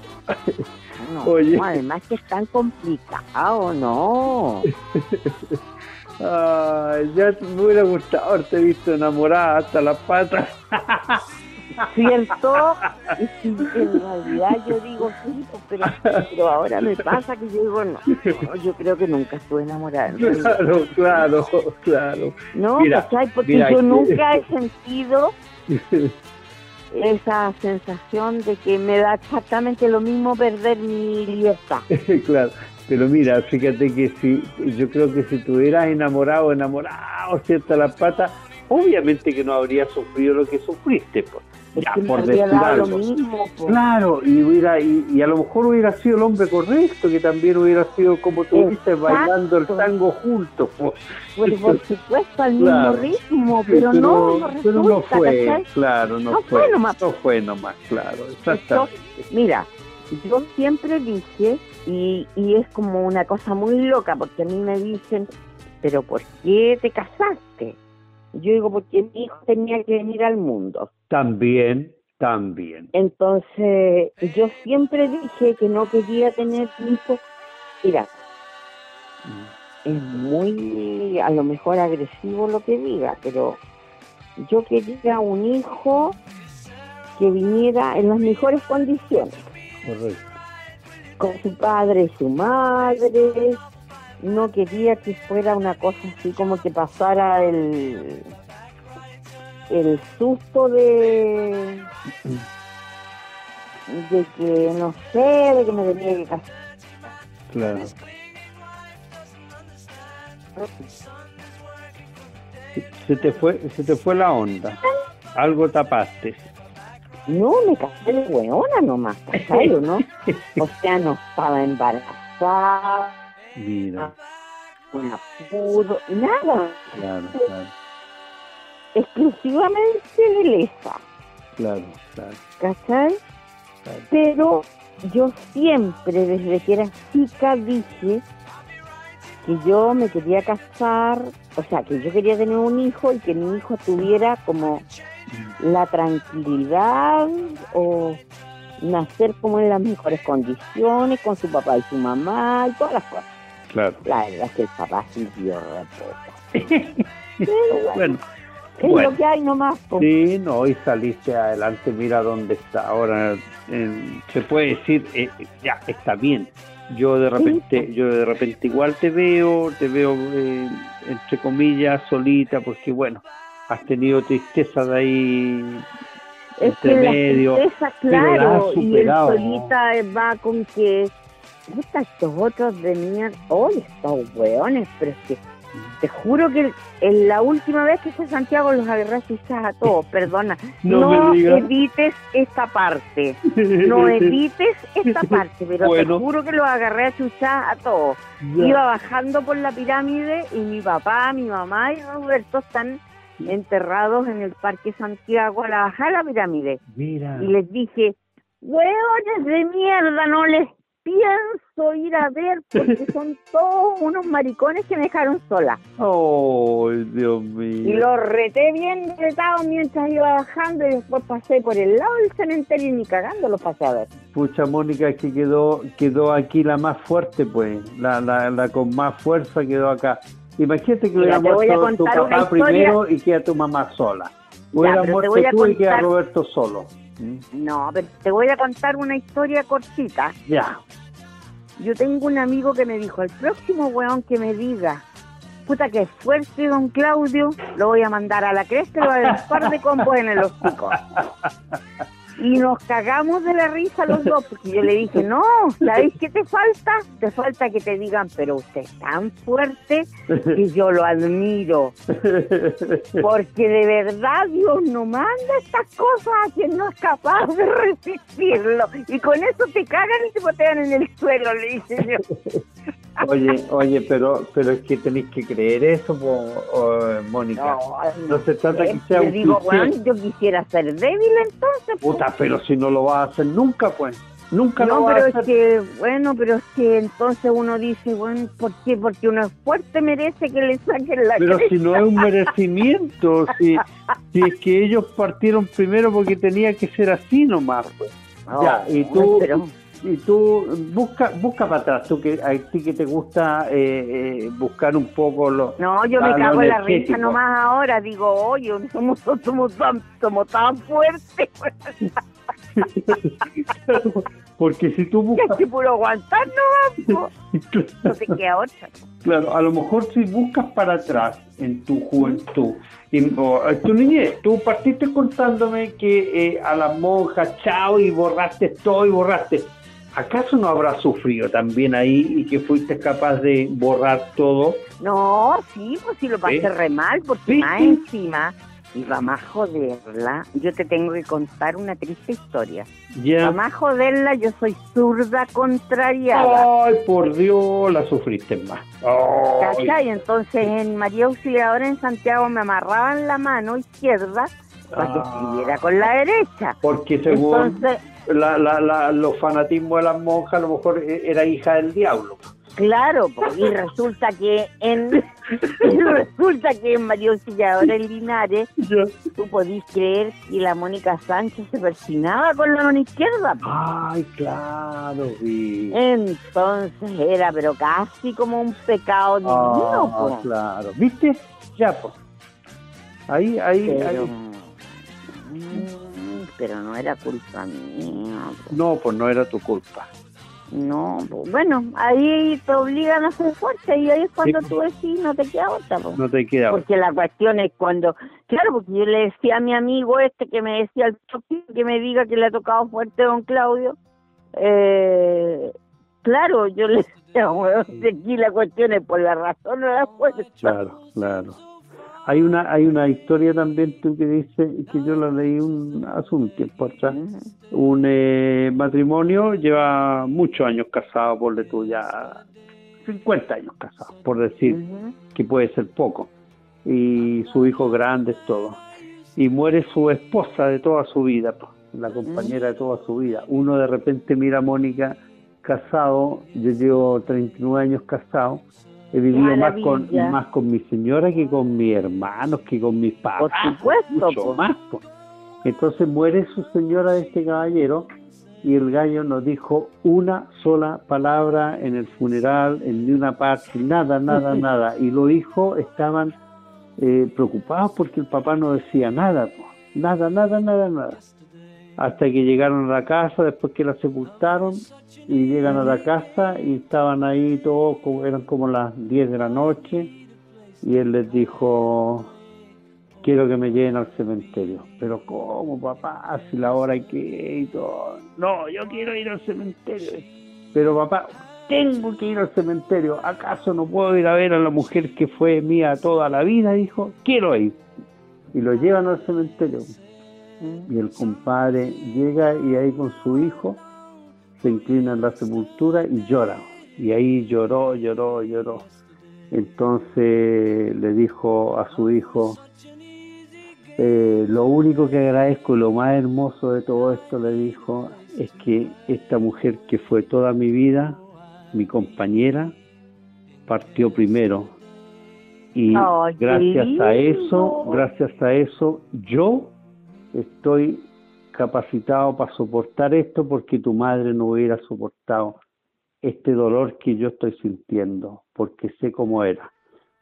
no Oye. Además que es tan complicado, no. Ay, ya me hubiera gustado haberte visto enamorada hasta las patas. ¿Cierto? Y en realidad yo digo sí, pues, pero, pero ahora me pasa que yo digo no, no, yo creo que nunca estuve enamorada. Claro, claro, claro. No, Mira, ¿cachai? Porque mira, yo nunca he sentido esa sensación de que me da exactamente lo mismo perder mi libertad. claro. Pero mira, fíjate que si, yo creo que si tuvieras enamorado, enamorado, ¿cierto? Las patas, obviamente que no habría sufrido lo que sufriste, pues. Ya, por decir lo mismo. Claro, y, hubiera, y, y a lo mejor hubiera sido el hombre correcto, que también hubiera sido, como tú dices, Exacto. bailando el tango juntos. pues. Por supuesto, al Claro. mismo ritmo, pero, no, no pero no fue, ¿cachai? claro, no, No fue, fue nomás. no fue nomás, claro, exactamente. Mira, yo siempre dije, y, y es como una cosa muy loca, porque a mí me dicen, pero ¿por qué te casaste? Yo digo, porque mi hijo tenía que venir al mundo. También, también. Entonces, yo siempre dije que no quería tener hijos. Mira, es muy, a lo mejor agresivo lo que diga, pero yo quería un hijo que viniera en las mejores condiciones, Correcto. con su padre y su madre. No quería que fuera una cosa así como que pasara el el susto de de que no sé, de que me tenía que casar. Claro. Se te fue, se te fue la onda. Algo tapaste. No, me casé de hueona nomás, ¿cachai o no? O sea, no estaba embarazada, Mira, una pudo, nada, claro, claro, exclusivamente de lesa, claro, claro, ¿cachai? claro. Pero yo siempre, desde que era chica, dije que yo me quería casar, o sea, que yo quería tener un hijo y que mi hijo tuviera como la tranquilidad o nacer como en las mejores condiciones con su papá y su mamá y todas las cosas. Claro. La verdad es que el papá sí dio reposo. Pero bueno, Bueno, es lo que hay nomás. po. sí, no, y saliste adelante, mira dónde está. Ahora eh, se puede decir, eh, ya, está bien. Yo de repente, yo de repente igual te veo, te veo eh, entre comillas solita, porque bueno, has tenido tristeza de ahí Es que entre la medio. tristeza, la has claro, y el solita va con que, puta, estos otros de mierda, oye, estos hueones, pero es que te juro que el- la última vez que fue Santiago los agarré a a todos, perdona. No No, edites esta parte, no edites esta parte, pero Bueno. te juro que los agarré a a todos. Ya. Iba bajando por la pirámide y mi papá, mi mamá y Roberto están enterrados en el Parque Santiago a la bajada de la pirámide Mira. y les dije, hueones de mierda, no les pienso ir a ver porque son todos unos maricones que me dejaron sola. Oh, Dios mío. Y los reté bien retados mientras iba bajando y después pasé por el lado del cementerio y ni cagando los pasé a ver. Pucha, Mónica, es que quedó, quedó aquí la más fuerte, pues. La, la, la con más fuerza quedó acá. Imagínate que hubiera muerto tu papá primero y queda tu mamá sola. Hubiera muerto tú y queda Roberto solo. No, pero te voy a contar una historia cortita. Ya. Yo tengo un amigo que me dijo, el próximo weón que me diga, puta que fuerte don Claudio, lo voy a mandar a la cresta y lo voy a dar un par de combos en el hocico. Y nos cagamos de la risa los dos, porque yo le dije, no, ¿sabéis qué te falta? Te falta que te digan, pero usted es tan fuerte que yo lo admiro. Porque de verdad Dios no manda estas cosas a quien no es capaz de resistirlo. Y con eso te cagan y te botean en el suelo, le dice yo. Oye, oye, pero pero es que tenéis que creer eso, Mónica. No, se trata que sea un digo, bueno, yo quisiera ser débil entonces. Puta, pero si no lo vas a hacer nunca, pues. Nunca no, lo pero vas a hacer. es que, bueno, pero es que entonces uno dice, bueno, ¿por qué? Porque uno es fuerte merece que le saquen la Pero si no es un merecimiento, si, si es que ellos partieron primero porque tenía que ser así nomás, pues. ya, y tú y tú busca busca para atrás, tú que a ti que te gusta eh, eh, buscar un poco lo No, yo me cago en la risa nomás ahora, digo, oye, somos, somos, tan, somos tan fuertes. Porque si tú buscas... que puro aguantar no, no te queda otra. Claro, a lo mejor si buscas para atrás en tu juventud, en, tu niñez, tú partiste contándome que eh, a las monjas, chao, y borraste todo y borraste. ¿Acaso no habrás sufrido también ahí y que fuiste capaz de borrar todo? No, sí, pues sí lo pasé re mal, porque más encima iba más joderla. Yo te tengo que contar una triste historia. Ya. más joderla, yo soy zurda contrariada. Ay, por Dios, la sufriste más. ¿Cachai? Entonces en María Auxiliadora en Santiago me amarraban la mano izquierda que ah. escribiera con la derecha. Porque según... Entonces, la, la, la, los fanatismos de las monjas, a lo mejor e, era hija del diablo. Claro, y resulta que en resulta que en María Auxiliadora en Linares tú podís creer que la Mónica Sánchez se persinaba con la mano izquierda. Ay, claro, sí. Entonces era, pero casi como un pecado divino. Ah, claro, ¿viste? Ya, pues. Ahí, ahí, ahí. Mm, pero no era culpa mía. No, pues no era tu culpa. No, bueno, ahí te obligan a ser fuerte y ahí es cuando tú decís, no te queda otra. No te queda Porque la cuestión es cuando, claro, porque yo le decía a mi amigo este que me decía el que me diga que le ha tocado fuerte don Claudio, eh, claro, yo le decía, bueno, aquí la cuestión es por la razón o la fuerza. Claro, claro. Hay una hay una historia también tú que dice que yo la leí un, hace un tiempo atrás. Un eh, matrimonio lleva muchos años casado, por de tú ya 50 años casado, por decir que puede ser poco. Y su hijo grande es todo. Y muere su esposa de toda su vida, la compañera de toda su vida. Uno de repente mira a Mónica casado, yo llevo 39 años casado He vivido más con, más con mi señora que con mis hermanos, que con mis padres. Por supuesto. más. Entonces muere su señora de este caballero y el gallo nos dijo una sola palabra en el funeral, en ni una parte, nada, nada, nada. Y los hijos estaban eh, preocupados porque el papá no decía nada, nada, nada, nada, nada hasta que llegaron a la casa después que la sepultaron y llegan a la casa y estaban ahí todos, eran como las 10 de la noche y él les dijo, quiero que me lleven al cementerio. Pero ¿cómo papá? Si la hora hay que y todo. No, yo quiero ir al cementerio. Pero papá, tengo que ir al cementerio. ¿Acaso no puedo ir a ver a la mujer que fue mía toda la vida? Dijo, quiero ir. Y lo llevan al cementerio y el compadre llega y ahí con su hijo se inclina en la sepultura y llora. Y ahí lloró, lloró, lloró. Entonces le dijo a su hijo, Eh, lo único que agradezco y lo más hermoso de todo esto, le dijo, es que esta mujer que fue toda mi vida, mi compañera, partió primero. Y gracias a eso, gracias a eso, yo estoy capacitado para soportar esto porque tu madre no hubiera soportado este dolor que yo estoy sintiendo, porque sé cómo era.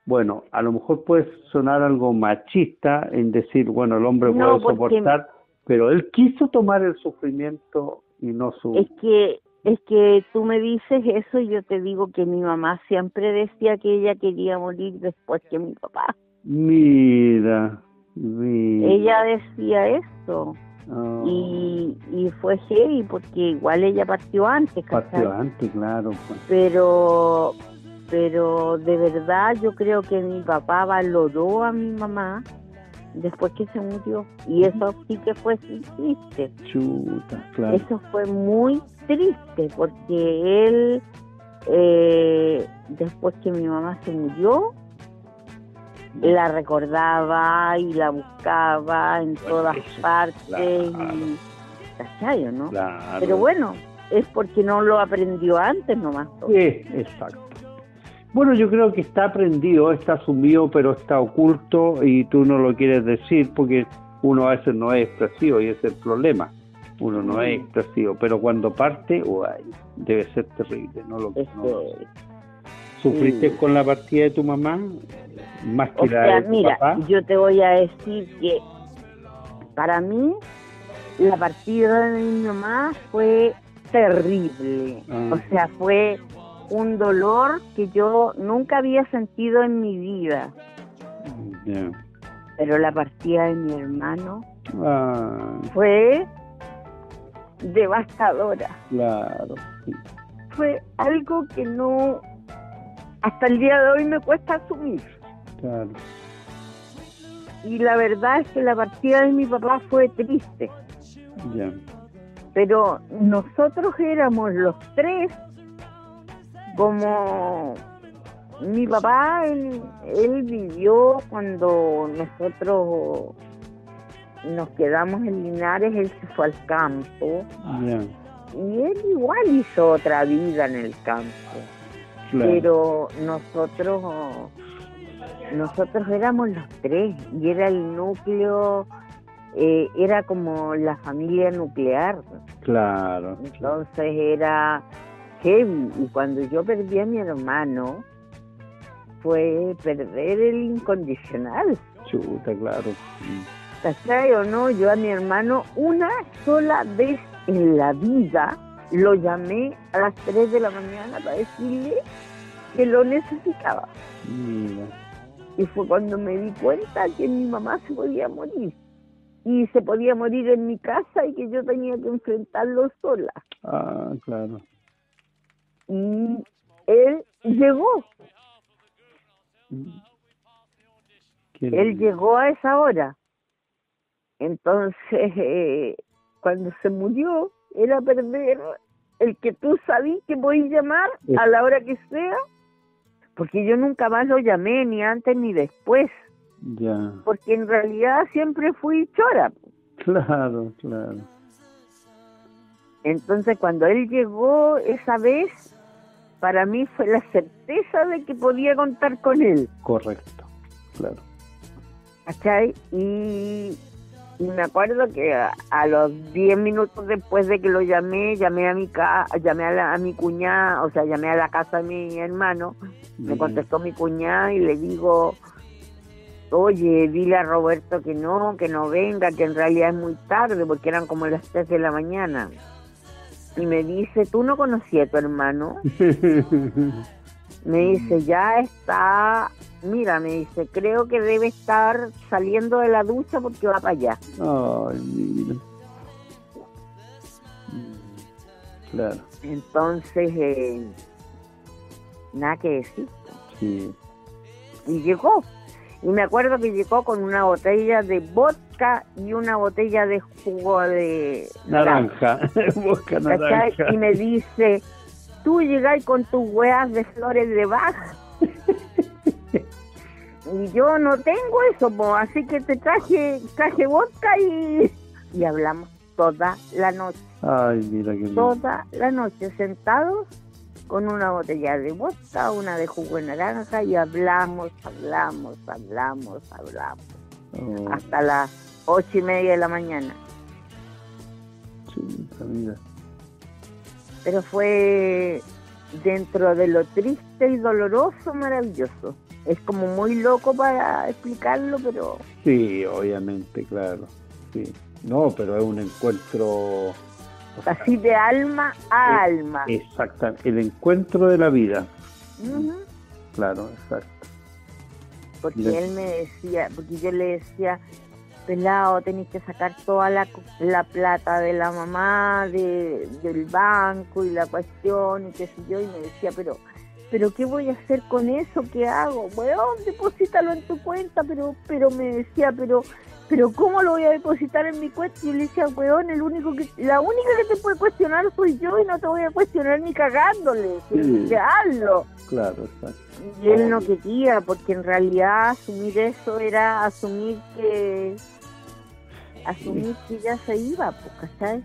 Bueno, a lo mejor puede sonar algo machista en decir, bueno, el hombre puede soportar, pero él quiso tomar el sufrimiento y no su... Es que, es que tú me dices eso y yo te digo que mi mamá siempre decía que ella quería morir después que mi papá. Mira, Ella decía eso. Ah. Y, y fue heavy porque igual ella partió antes. Partió antes, claro. Pues. Pero, pero de verdad yo creo que mi papá valoró a mi mamá después que se murió. Y eso sí que fue triste. Chuta, claro. Eso fue muy triste porque él, eh, después que mi mamá se murió, la recordaba y la buscaba en todas partes y ¿cachai, no? Pero bueno, es porque no lo aprendió antes nomás. Sí, exacto. Bueno, yo creo que está aprendido, está asumido, pero está oculto y tú no lo quieres decir porque uno a veces no es expresivo y ese es el problema. Uno no es expresivo, pero cuando parte, debe ser terrible, no lo que ¿Sufriste con la partida de tu mamá? Más que la de mira, yo te voy a decir que para mí la partida de mi mamá fue terrible. Ah. O sea, fue un dolor que yo nunca había sentido en mi vida. Pero la partida de mi hermano ah. fue devastadora. Claro. Fue algo que no hasta el día de hoy me cuesta asumir. Claro. Y la verdad es que la partida de mi papá fue triste. Ya. Pero nosotros éramos los tres como mi papá, él, vivió cuando nosotros nos quedamos en Linares, él se fue al campo. Y él igual hizo otra vida en el campo pero nosotros nosotros éramos los tres y era el núcleo eh, era como la familia nuclear. Claro entonces era heavy y cuando yo perdí a mi hermano fue perder el incondicional. Chuta claro. ¿Cachai o no? Yo a mi hermano una sola vez en la vida lo llamé a las 3 de la mañana para decirle que lo necesitaba. Y fue cuando me di cuenta que mi mamá se podía morir. Y se podía morir en mi casa y que yo tenía que enfrentarlo sola. Ah, claro. Y él llegó. Él llegó a esa hora. Entonces, eh, cuando se murió, era perder el que tú sabías que podías llamar a la hora que sea, porque yo nunca más lo llamé, ni antes ni después. Ya. Porque en realidad siempre fui chora. Claro, claro. Entonces cuando él llegó esa vez, para mí fue la certeza de que podía contar con él. Correcto, claro. ¿Cachai? Y y me acuerdo que a, los 10 minutos después de que lo llamé, llamé a mi ca llamé a, mi cuñada, o sea, llamé a la casa de mi hermano, me contestó mi cuñada y le digo, oye, dile a Roberto que no, que no venga, que en realidad es muy tarde, porque eran como las 3 de la mañana. Y me dice, ¿tú no conocías a tu hermano? me dice, ya está Mira, me dice, creo que debe estar saliendo de la ducha porque va para allá. Ay, mira. Claro. Entonces, eh, nada que decir. Sí. Y llegó. Y me acuerdo que llegó con una botella de vodka y una botella de jugo de naranja. vodka naranja. Y me dice, tú llegáis con tus weas de flores de baja y yo no tengo eso, así que te traje, traje vodka y, y hablamos toda la noche. Ay, mira qué Toda la noche sentados con una botella de vodka, una de jugo de naranja y hablamos, hablamos, hablamos, hablamos. Oh. Hasta las ocho y media de la mañana. Pero fue dentro de lo triste y doloroso, maravilloso. Es como muy loco para explicarlo, pero... Sí, obviamente, claro. Sí. No, pero es un encuentro... Así de alma a alma. Exactamente, el encuentro de la vida. Claro, exacto. Porque él me decía, porque yo le decía, pelado, tenéis que sacar toda la, la plata de la mamá, de, del banco y la cuestión y qué sé yo, y me decía, pero pero ¿qué voy a hacer con eso? ¿Qué hago? Bueno, deposítalo en tu cuenta, pero pero me decía, pero pero ¿cómo lo voy a depositar en mi cuenta? Y yo le decía, weón, el único que, la única que te puede cuestionar soy yo y no te voy a cuestionar ni cagándole, sí. hazlo. Claro, exacto. Y él no quería, porque en realidad asumir eso era asumir que asumir que ya se iba, pues, ¿cachai?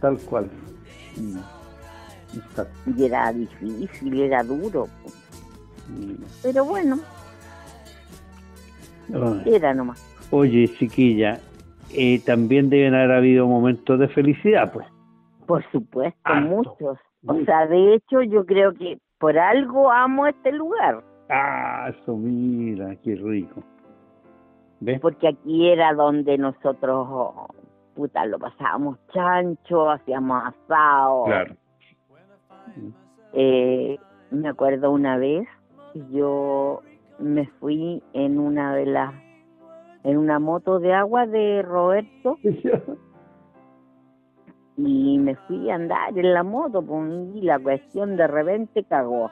Tal cual. Mm. Y era difícil, era duro. Mm. Pero bueno, era nomás. Oye, chiquilla, eh, también deben haber habido momentos de felicidad, pues. Por supuesto, muchos. O sea, de hecho, yo creo que por algo amo este lugar. Ah, eso, mira, qué rico. Porque aquí era donde nosotros, puta, lo pasábamos chancho, hacíamos asado. Claro. Eh, me acuerdo una vez, yo me fui en una de las, en una moto de agua de Roberto. y me fui a andar en la moto y la cuestión de repente cagó.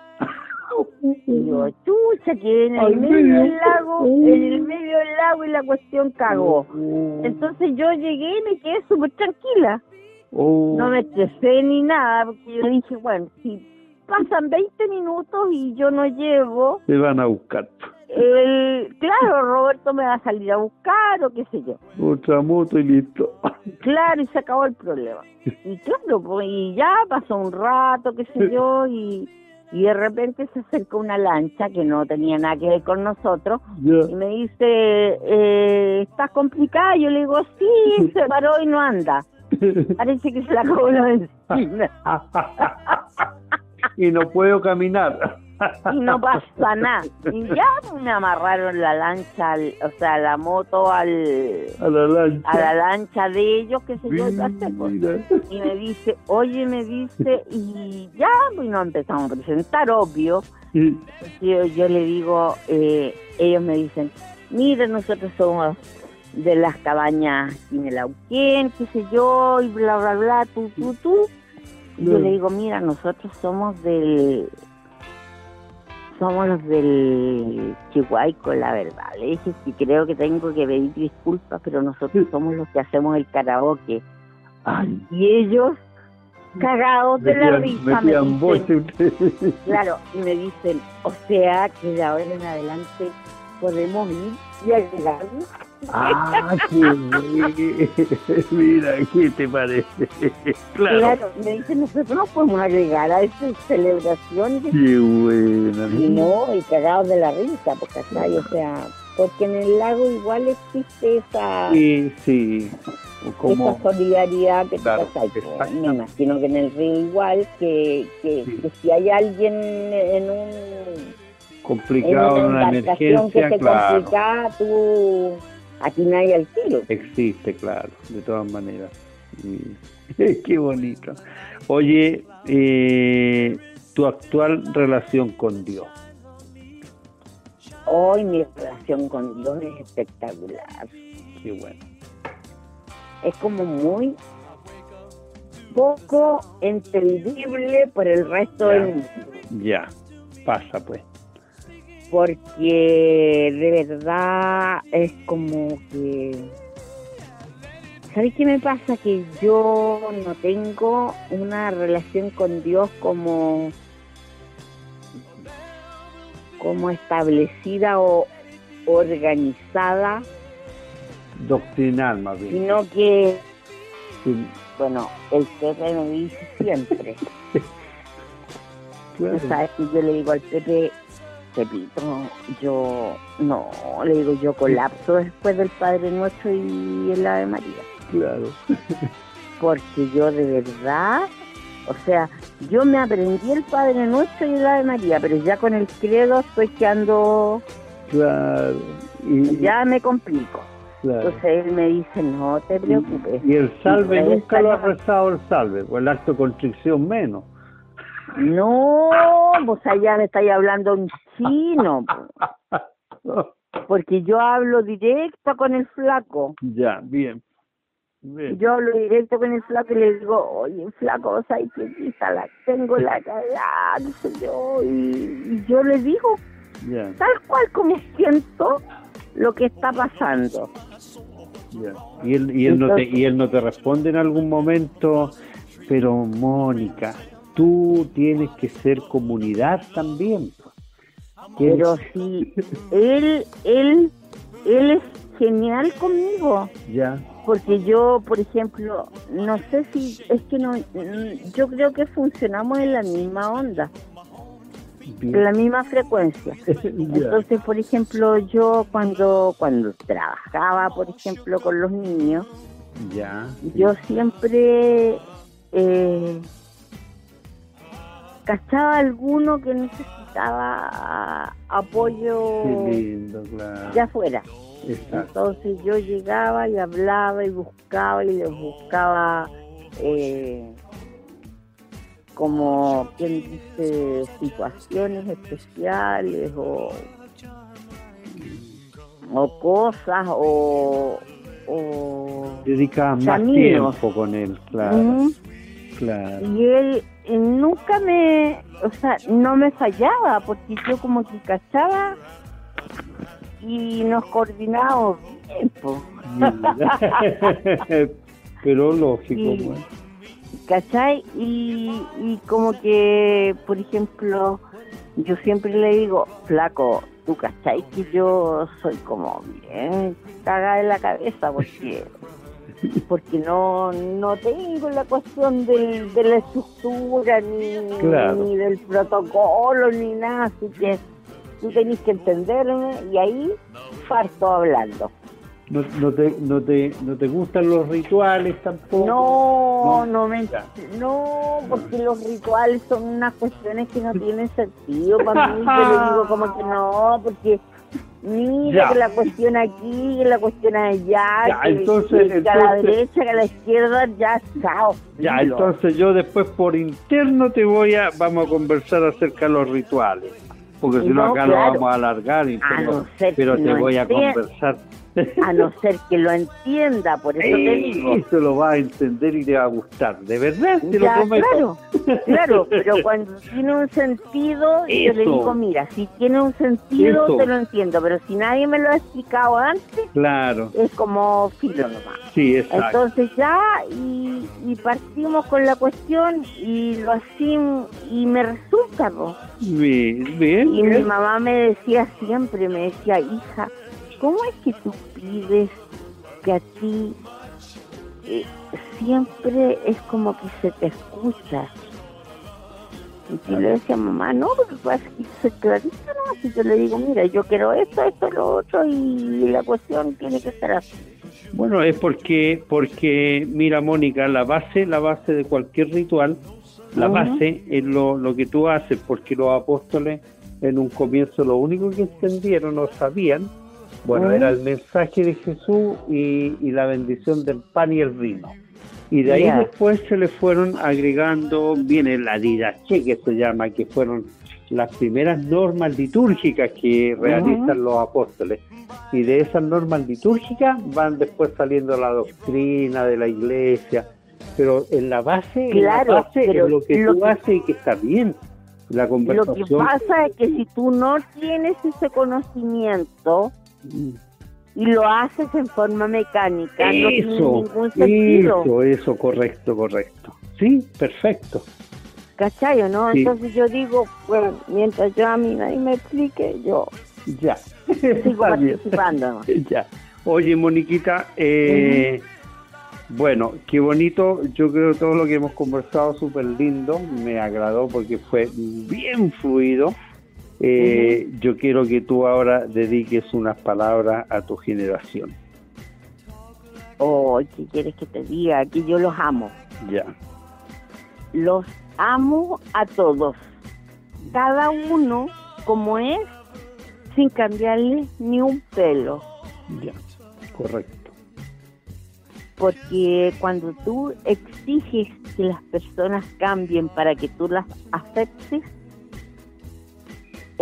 Y yo, chucha, que en el medio del lago, en el medio del lago y la cuestión cagó. Entonces yo llegué y me quedé súper tranquila. Oh. No me estresé ni nada, porque yo dije, bueno, si pasan 20 minutos y yo no llego... Me van a buscar. El, claro, Roberto me va a salir a buscar o qué sé yo. Otra moto y listo. Claro, y se acabó el problema. Y claro, pues, y ya pasó un rato, qué sé yo, y y de repente se acerca una lancha que no tenía nada que ver con nosotros y me dice, eh, ¿estás complicada? Yo le digo, sí, se paró y no anda. Parece que se la acabó la benzina. y no puedo caminar y no pasa nada. Y ya me amarraron la lancha, o sea, la moto al, a, la lancha. a la lancha de ellos, que se yo, y me dice, oye, me dice, y ya, pues nos empezamos a presentar, obvio. Yo, yo le digo, eh, ellos me dicen, mire, nosotros somos de las cabañas Quinelauquén, qué sé yo, y bla, bla, bla, tú, tú, tú. Y yo le digo, mira, nosotros somos del somos los del Chihuahua, la verdad. Le dije que creo que tengo que pedir disculpas, pero nosotros somos los que hacemos el karaoke. Y ellos, cagados de la risa, me dicen, claro, y me dicen, o sea, que de ahora en adelante podemos ir y agregar. Ah, qué Mira, ¿qué te parece? Claro. claro. me dicen, nosotros no podemos agregar a esta celebración. Qué buena. No, y cagados de la risa, porque acá, o sea, porque en el lago igual existe esa. Sí, sí. Esa solidaridad que claro, te Me imagino que en el río igual, que, que, que si hay alguien en un complicado en una, emergencia, que claro. tú aquí nadie al tiro. Existe, claro, de todas maneras. Qué bonito. Oye, eh, tu actual relación con Dios. Hoy mi relación con Dios es espectacular. Qué bueno. Es como muy poco entendible por el resto del mundo. Ya, pasa pues porque de verdad es como que... ¿Sabes qué me pasa? Que yo no tengo una relación con Dios como como establecida o, organizada. Doctrinal más bien. Sino que, bueno, el Pepe me dice siempre. claro. ¿Sabes que yo le digo al Pepe, Pepito, yo no, le digo, yo colapso después del Padre Nuestro y el Ave María. Claro. Porque yo de verdad o sea, yo me aprendí el Padre Nuestro y el Ave María, pero ya con el credo estoy quedando... Claro. Y, ya me complico. Entonces él me dice, no te preocupes. Y, el salve nunca lo ha rezado el salve, o el acto de constricción menos. No, pues allá me estáis hablando en chino. Porque yo hablo directo con el flaco. Ya, bien. Yo hablo directo con el flaco y le digo, oye, flaco, ¿sabes qué? la tengo la cagada, dice yo, y, yo le digo, tal cual como siento lo que está pasando. Y él, y él no te y él no te responde en algún momento, pero Mónica, tú tienes que ser comunidad también. Pero si él él él es genial conmigo. Ya porque yo, por ejemplo, no sé si es que no, yo creo que funcionamos en la misma onda, en la misma frecuencia. Entonces, por ejemplo, yo cuando cuando trabajaba, por ejemplo, con los niños, ya, yo siempre eh, cachaba alguno que necesitaba apoyo de afuera. Entonces yo llegaba y hablaba y buscaba y les buscaba eh, como quien dice situaciones especiales o, o cosas o, o dedicaba más tiempo con él claro. Claro. Y él nunca me o sea no me fallaba porque yo como que cachaba y nos coordinamos bien. Pero lógico, pues. ¿Cachai? Y, y como que, por ejemplo, yo siempre le digo, flaco, tú cachai que yo soy como bien cagada en la cabeza porque porque no no tengo la cuestión del, de la estructura ni, ni del protocolo ni nada así que tú tenés que entenderme y ahí parto hablando. No, no, te, no, te, ¿No te gustan los rituales tampoco? No, no, me, no, porque los rituales son unas cuestiones que no tienen sentido para mí. Yo le digo como que no, porque mira que la cuestión aquí, que la cuestión allá, ya, entonces, que, a la derecha, que a la izquierda, ya, chao. Ya, entonces yo después por interno te voy a, vamos a conversar acerca de los rituales porque si no, acá lo vamos a alargar, pero te voy a conversar. A no ser que lo entienda, por eso te digo. Eso lo va a entender y te va a gustar, de verdad, te lo prometo. Claro, claro, pero cuando tiene un sentido, yo le digo, mira, si tiene un sentido, te lo entiendo, pero si nadie me lo ha explicado antes, claro. es como filo nomás. Sí, exacto. Entonces ya, y, partimos con la cuestión, y lo así, y me resulta, ¿no? Bien, bien. Y mi mamá me decía siempre, me decía, hija, ¿cómo es que tú pides que a ti eh, siempre es como que se te escucha? Y yo le decía, mamá, no, porque pasa que ¿no? Así yo le digo, mira, yo quiero esto, esto, lo otro, y la cuestión tiene que ser así. Bueno, es porque, porque mira, Mónica, la base, la base de cualquier ritual, la base es lo, lo que tú haces, porque los apóstoles en un comienzo lo único que entendieron o sabían bueno, era el mensaje de Jesús y, la bendición del pan y el vino. Y de ahí después se le fueron agregando, viene la didache que se llama, que fueron las primeras normas litúrgicas que realizan los apóstoles. Y de esas normas litúrgicas van después saliendo la doctrina de la iglesia. Pero en la base, claro, la base es lo que tú haces y que está bien. La conversación. Lo que pasa es que si tú no tienes ese conocimiento, y lo haces en forma mecánica, eso, no tiene ningún sentido. Eso, eso, correcto, correcto. Sí, perfecto. ¿Cachayo, no? Entonces yo digo, bueno, mientras yo a mí nadie me explique, yo Ya. Sigo participando. Ya. Oye, Moniquita, eh, bueno, qué bonito. Yo creo todo lo que hemos conversado súper lindo. Me agradó porque fue bien fluido. Eh, yo quiero que tú ahora dediques unas palabras a tu generación. Oh, ¿qué quieres que te diga? Que yo los amo. Ya. Los amo a todos. Cada uno como es, sin cambiarle ni un pelo. Ya, correcto. Porque cuando tú exiges que las personas cambien para que tú las aceptes,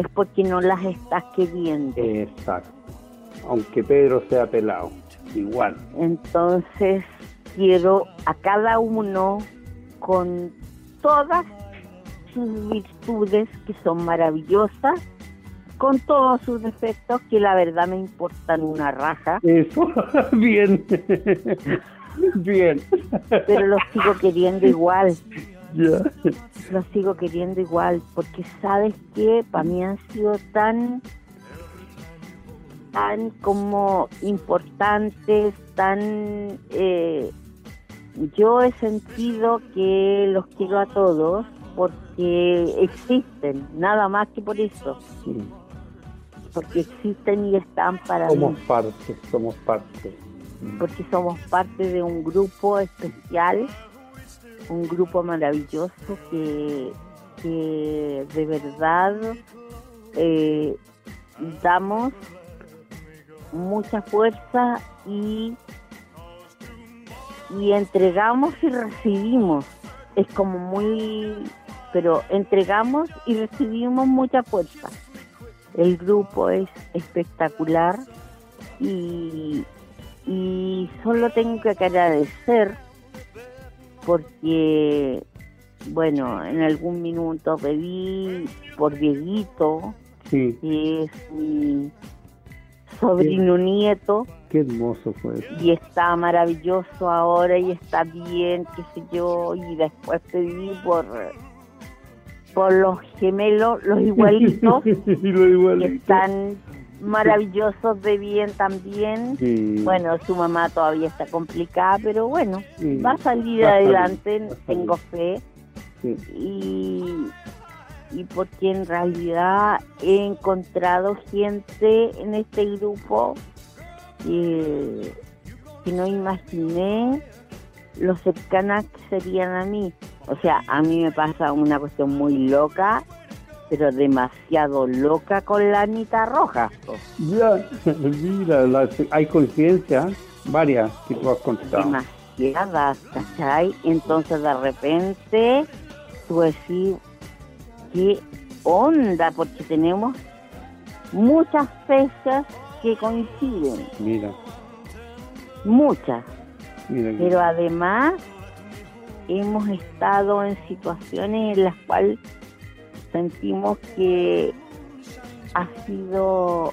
es porque no las estás queriendo. Exacto. Aunque Pedro sea pelado, igual. Entonces, quiero a cada uno con todas sus virtudes que son maravillosas, con todos sus defectos que la verdad me importan una raja. Eso, bien. bien. Pero los sigo queriendo igual. Ya. Los sigo queriendo igual, porque sabes que para mí han sido tan tan como importantes, tan eh, yo he sentido que los quiero a todos porque existen, nada más que por eso. Porque existen y están para somos parte, somos parte. Porque somos parte de un grupo especial, un grupo maravilloso que, que de verdad eh, damos mucha fuerza y, y entregamos y recibimos. Es como muy, pero entregamos y recibimos mucha fuerza. El grupo es espectacular y, y solo tengo que agradecer porque, bueno, en algún minuto pedí por Dieguito, Sí, que es mi sobrino nieto, qué hermoso fue eso. y está maravilloso ahora y está bien, qué sé yo, y después pedí por por los gemelos, los igualitos, Lo igual. que están maravillosos de bien también. Sí. Bueno, su mamá todavía está complicada, pero bueno, Sí. va a salir Va a salir, adelante, salir. tengo fe. Sí. y, y porque en realidad he encontrado gente en este grupo que, que no imaginé lo cercanas que serían a mí. O sea, a mí me pasa una cuestión muy loca, pero demasiado loca con la Anita Roja. Ya, mira, hay coincidencias, varias que tú has contado. demasiadas, ¿cachai? Entonces de repente tú decís, ¿qué onda? Porque tenemos muchas fechas que coinciden, Mira, muchas, mira. pero además hemos estado en situaciones en las cuales sentimos que ha sido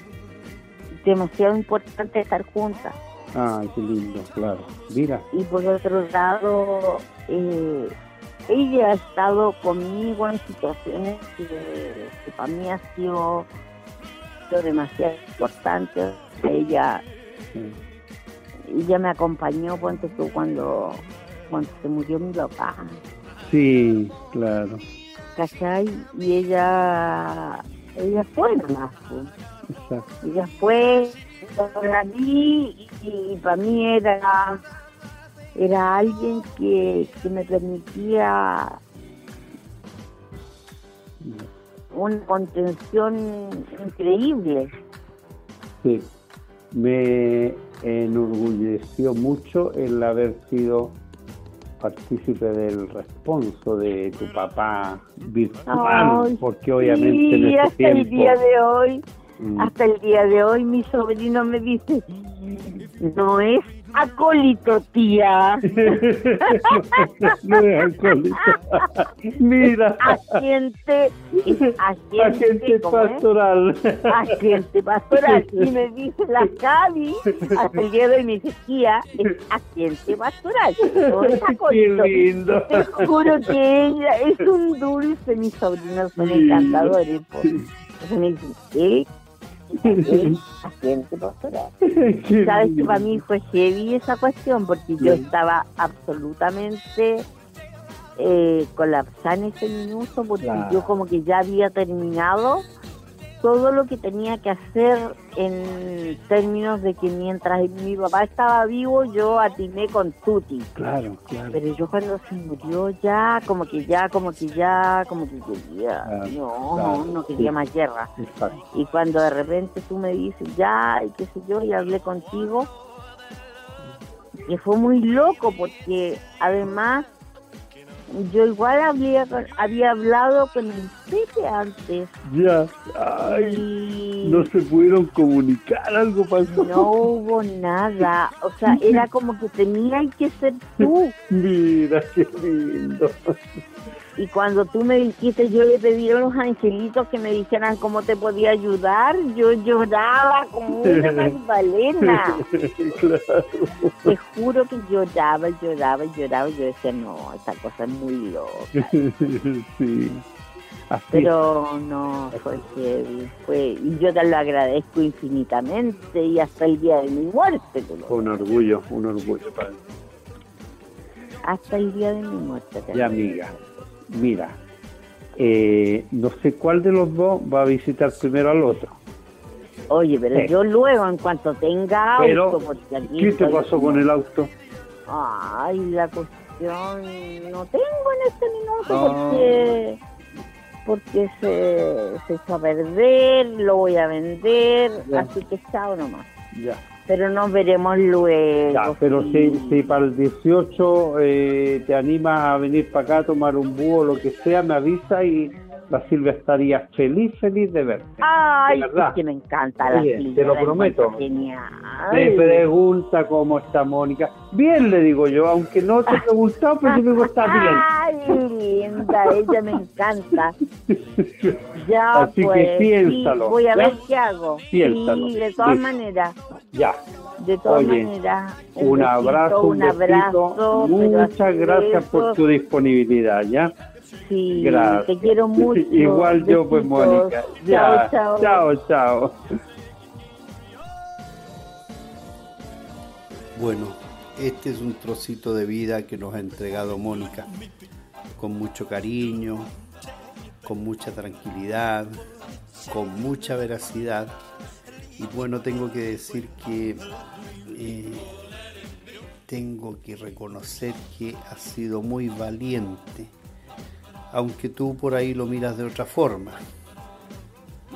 demasiado importante estar juntas. Ay, qué lindo, claro. Mira, y por otro lado eh, ella ha estado conmigo en situaciones que, que para mí ha sido, demasiado importante. Ella sí, ella me acompañó ponte tú cuando cuando se murió mi papá. Sí, claro, ¿cachai? y ella ella fue nomás pues. exacto. ella fue la vi y, para mí era era alguien que, que me permitía una contención increíble Sí, me enorgulleció mucho el haber sido partícipe del responso de tu papá virtual, Ay, porque obviamente en sí, ese hasta tiempo... el día de hoy Mm, hasta el día de hoy mi sobrino me dice no es acólito tía no es alcohólico. Mira, agente agente, agente ¿cómo es? pastoral. agente pastoral y me dice la Cavi hasta el día de dice tía es agente pastoral no es Qué acólito lindo. te juro que ella es un dulce mis sobrinos son encantadores. Entonces me dicen él Agente pastoral. Sabes que para mí fue heavy esa cuestión porque yo estaba absolutamente eh, colapsada en ese minuto porque yo como que ya había terminado todo lo que tenía que hacer en términos de que mientras mi papá estaba vivo yo atiné con Tuti. Claro, claro. Pero yo cuando se murió ya, como que ya, como que ya, como que quería, no, no quería más guerra. Y cuando de repente tú me dices ya, y qué sé yo, y hablé contigo, que fue muy loco porque además yo igual había, había hablado con el Pepe antes. Ya, ay, no se pudieron comunicar, algo pasó. No hubo nada, o sea, era como que tenía que ser tú. Mira, qué lindo. Y cuando tú me dijiste, yo le pedí a los angelitos que me dijeran cómo te podía ayudar, yo lloraba como una magdalena. Te juro que lloraba, lloraba, lloraba. Yo decía, no, esta cosa es muy loca. sí. Pero no, fue que fue, y yo te lo agradezco infinitamente y hasta el día de mi muerte. Un orgullo, un orgullo. Hasta el día de mi muerte. Ya, amiga mira, eh, no sé cuál de los dos va a visitar primero al otro. Oye, pero yo luego, en cuanto tenga auto... ¿Qué te pasó con el auto? Ay, la cuestión no tengo en este minuto porque porque se, se echó a perder, lo voy a vender, así que chao nomás. Ya pero nos veremos luego. Ya, pero si, si, para el 18 eh, te animas a venir para acá a tomar un búho lo que sea, me avisa y la Silvia estaría feliz, feliz de verte. Ay, es que me encanta la Silvia. Te lo prometo. Genial. Me pregunta cómo está Mónica. Bien, le digo yo, aunque no te he preguntado, pero yo digo está bien. Ay, linda, ella me encanta. Ya, Así pues, que piénsalo. voy a ver qué hago. Piénsalo. Sí, de todas maneras. Ya. De todas maneras. Un, un abrazo, un, abrazo. Muchas gracias por tu disponibilidad, ¿ya? Sí, Gracias. te quiero mucho. Igual yo, pues, Mónica. Chao, chao. Chao, chao. Bueno, este es un trocito de vida que nos ha entregado Mónica, con mucho cariño, con mucha tranquilidad, con mucha veracidad. Y bueno, tengo que decir que eh, tengo que reconocer que ha sido muy valiente aunque tú por ahí lo miras de otra forma.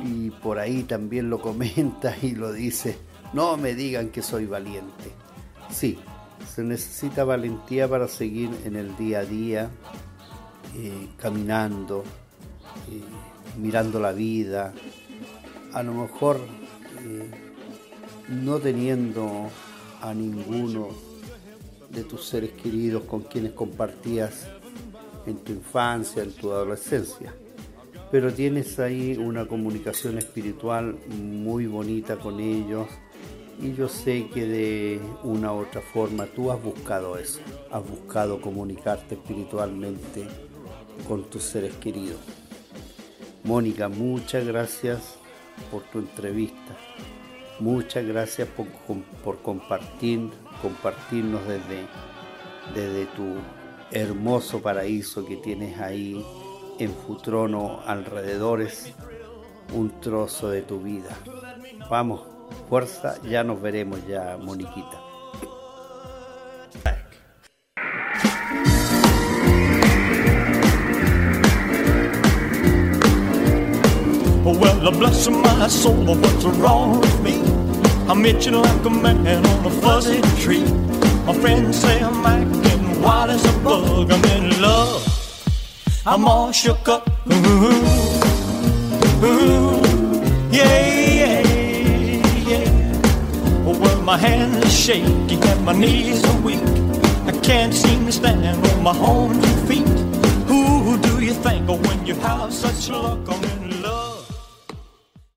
Y por ahí también lo comentas y lo dices, no me digan que soy valiente. Sí, se necesita valentía para seguir en el día a día, eh, caminando, eh, mirando la vida, a lo mejor eh, no teniendo a ninguno de tus seres queridos con quienes compartías en tu infancia, en tu adolescencia. Pero tienes ahí una comunicación espiritual muy bonita con ellos y yo sé que de una u otra forma tú has buscado eso, has buscado comunicarte espiritualmente con tus seres queridos. Mónica, muchas gracias por tu entrevista. Muchas gracias por, compartir, compartirnos desde, desde tu hermoso paraíso que tienes ahí en Futrono alrededores, un trozo de tu vida. Vamos, fuerza, ya nos veremos ya, Moniquita. Well, bless my soul, what's wrong with me? I'm itching like a man on a fuzzy tree. My friends say I'm acting wild as a bug. I'm in love. I'm all shook up. Ooh, ooh, yeah, yeah, yeah. Well, my hands are shaky and my knees are weak. I can't seem to stand on my own two feet. Who do you think when you have such luck? I'm in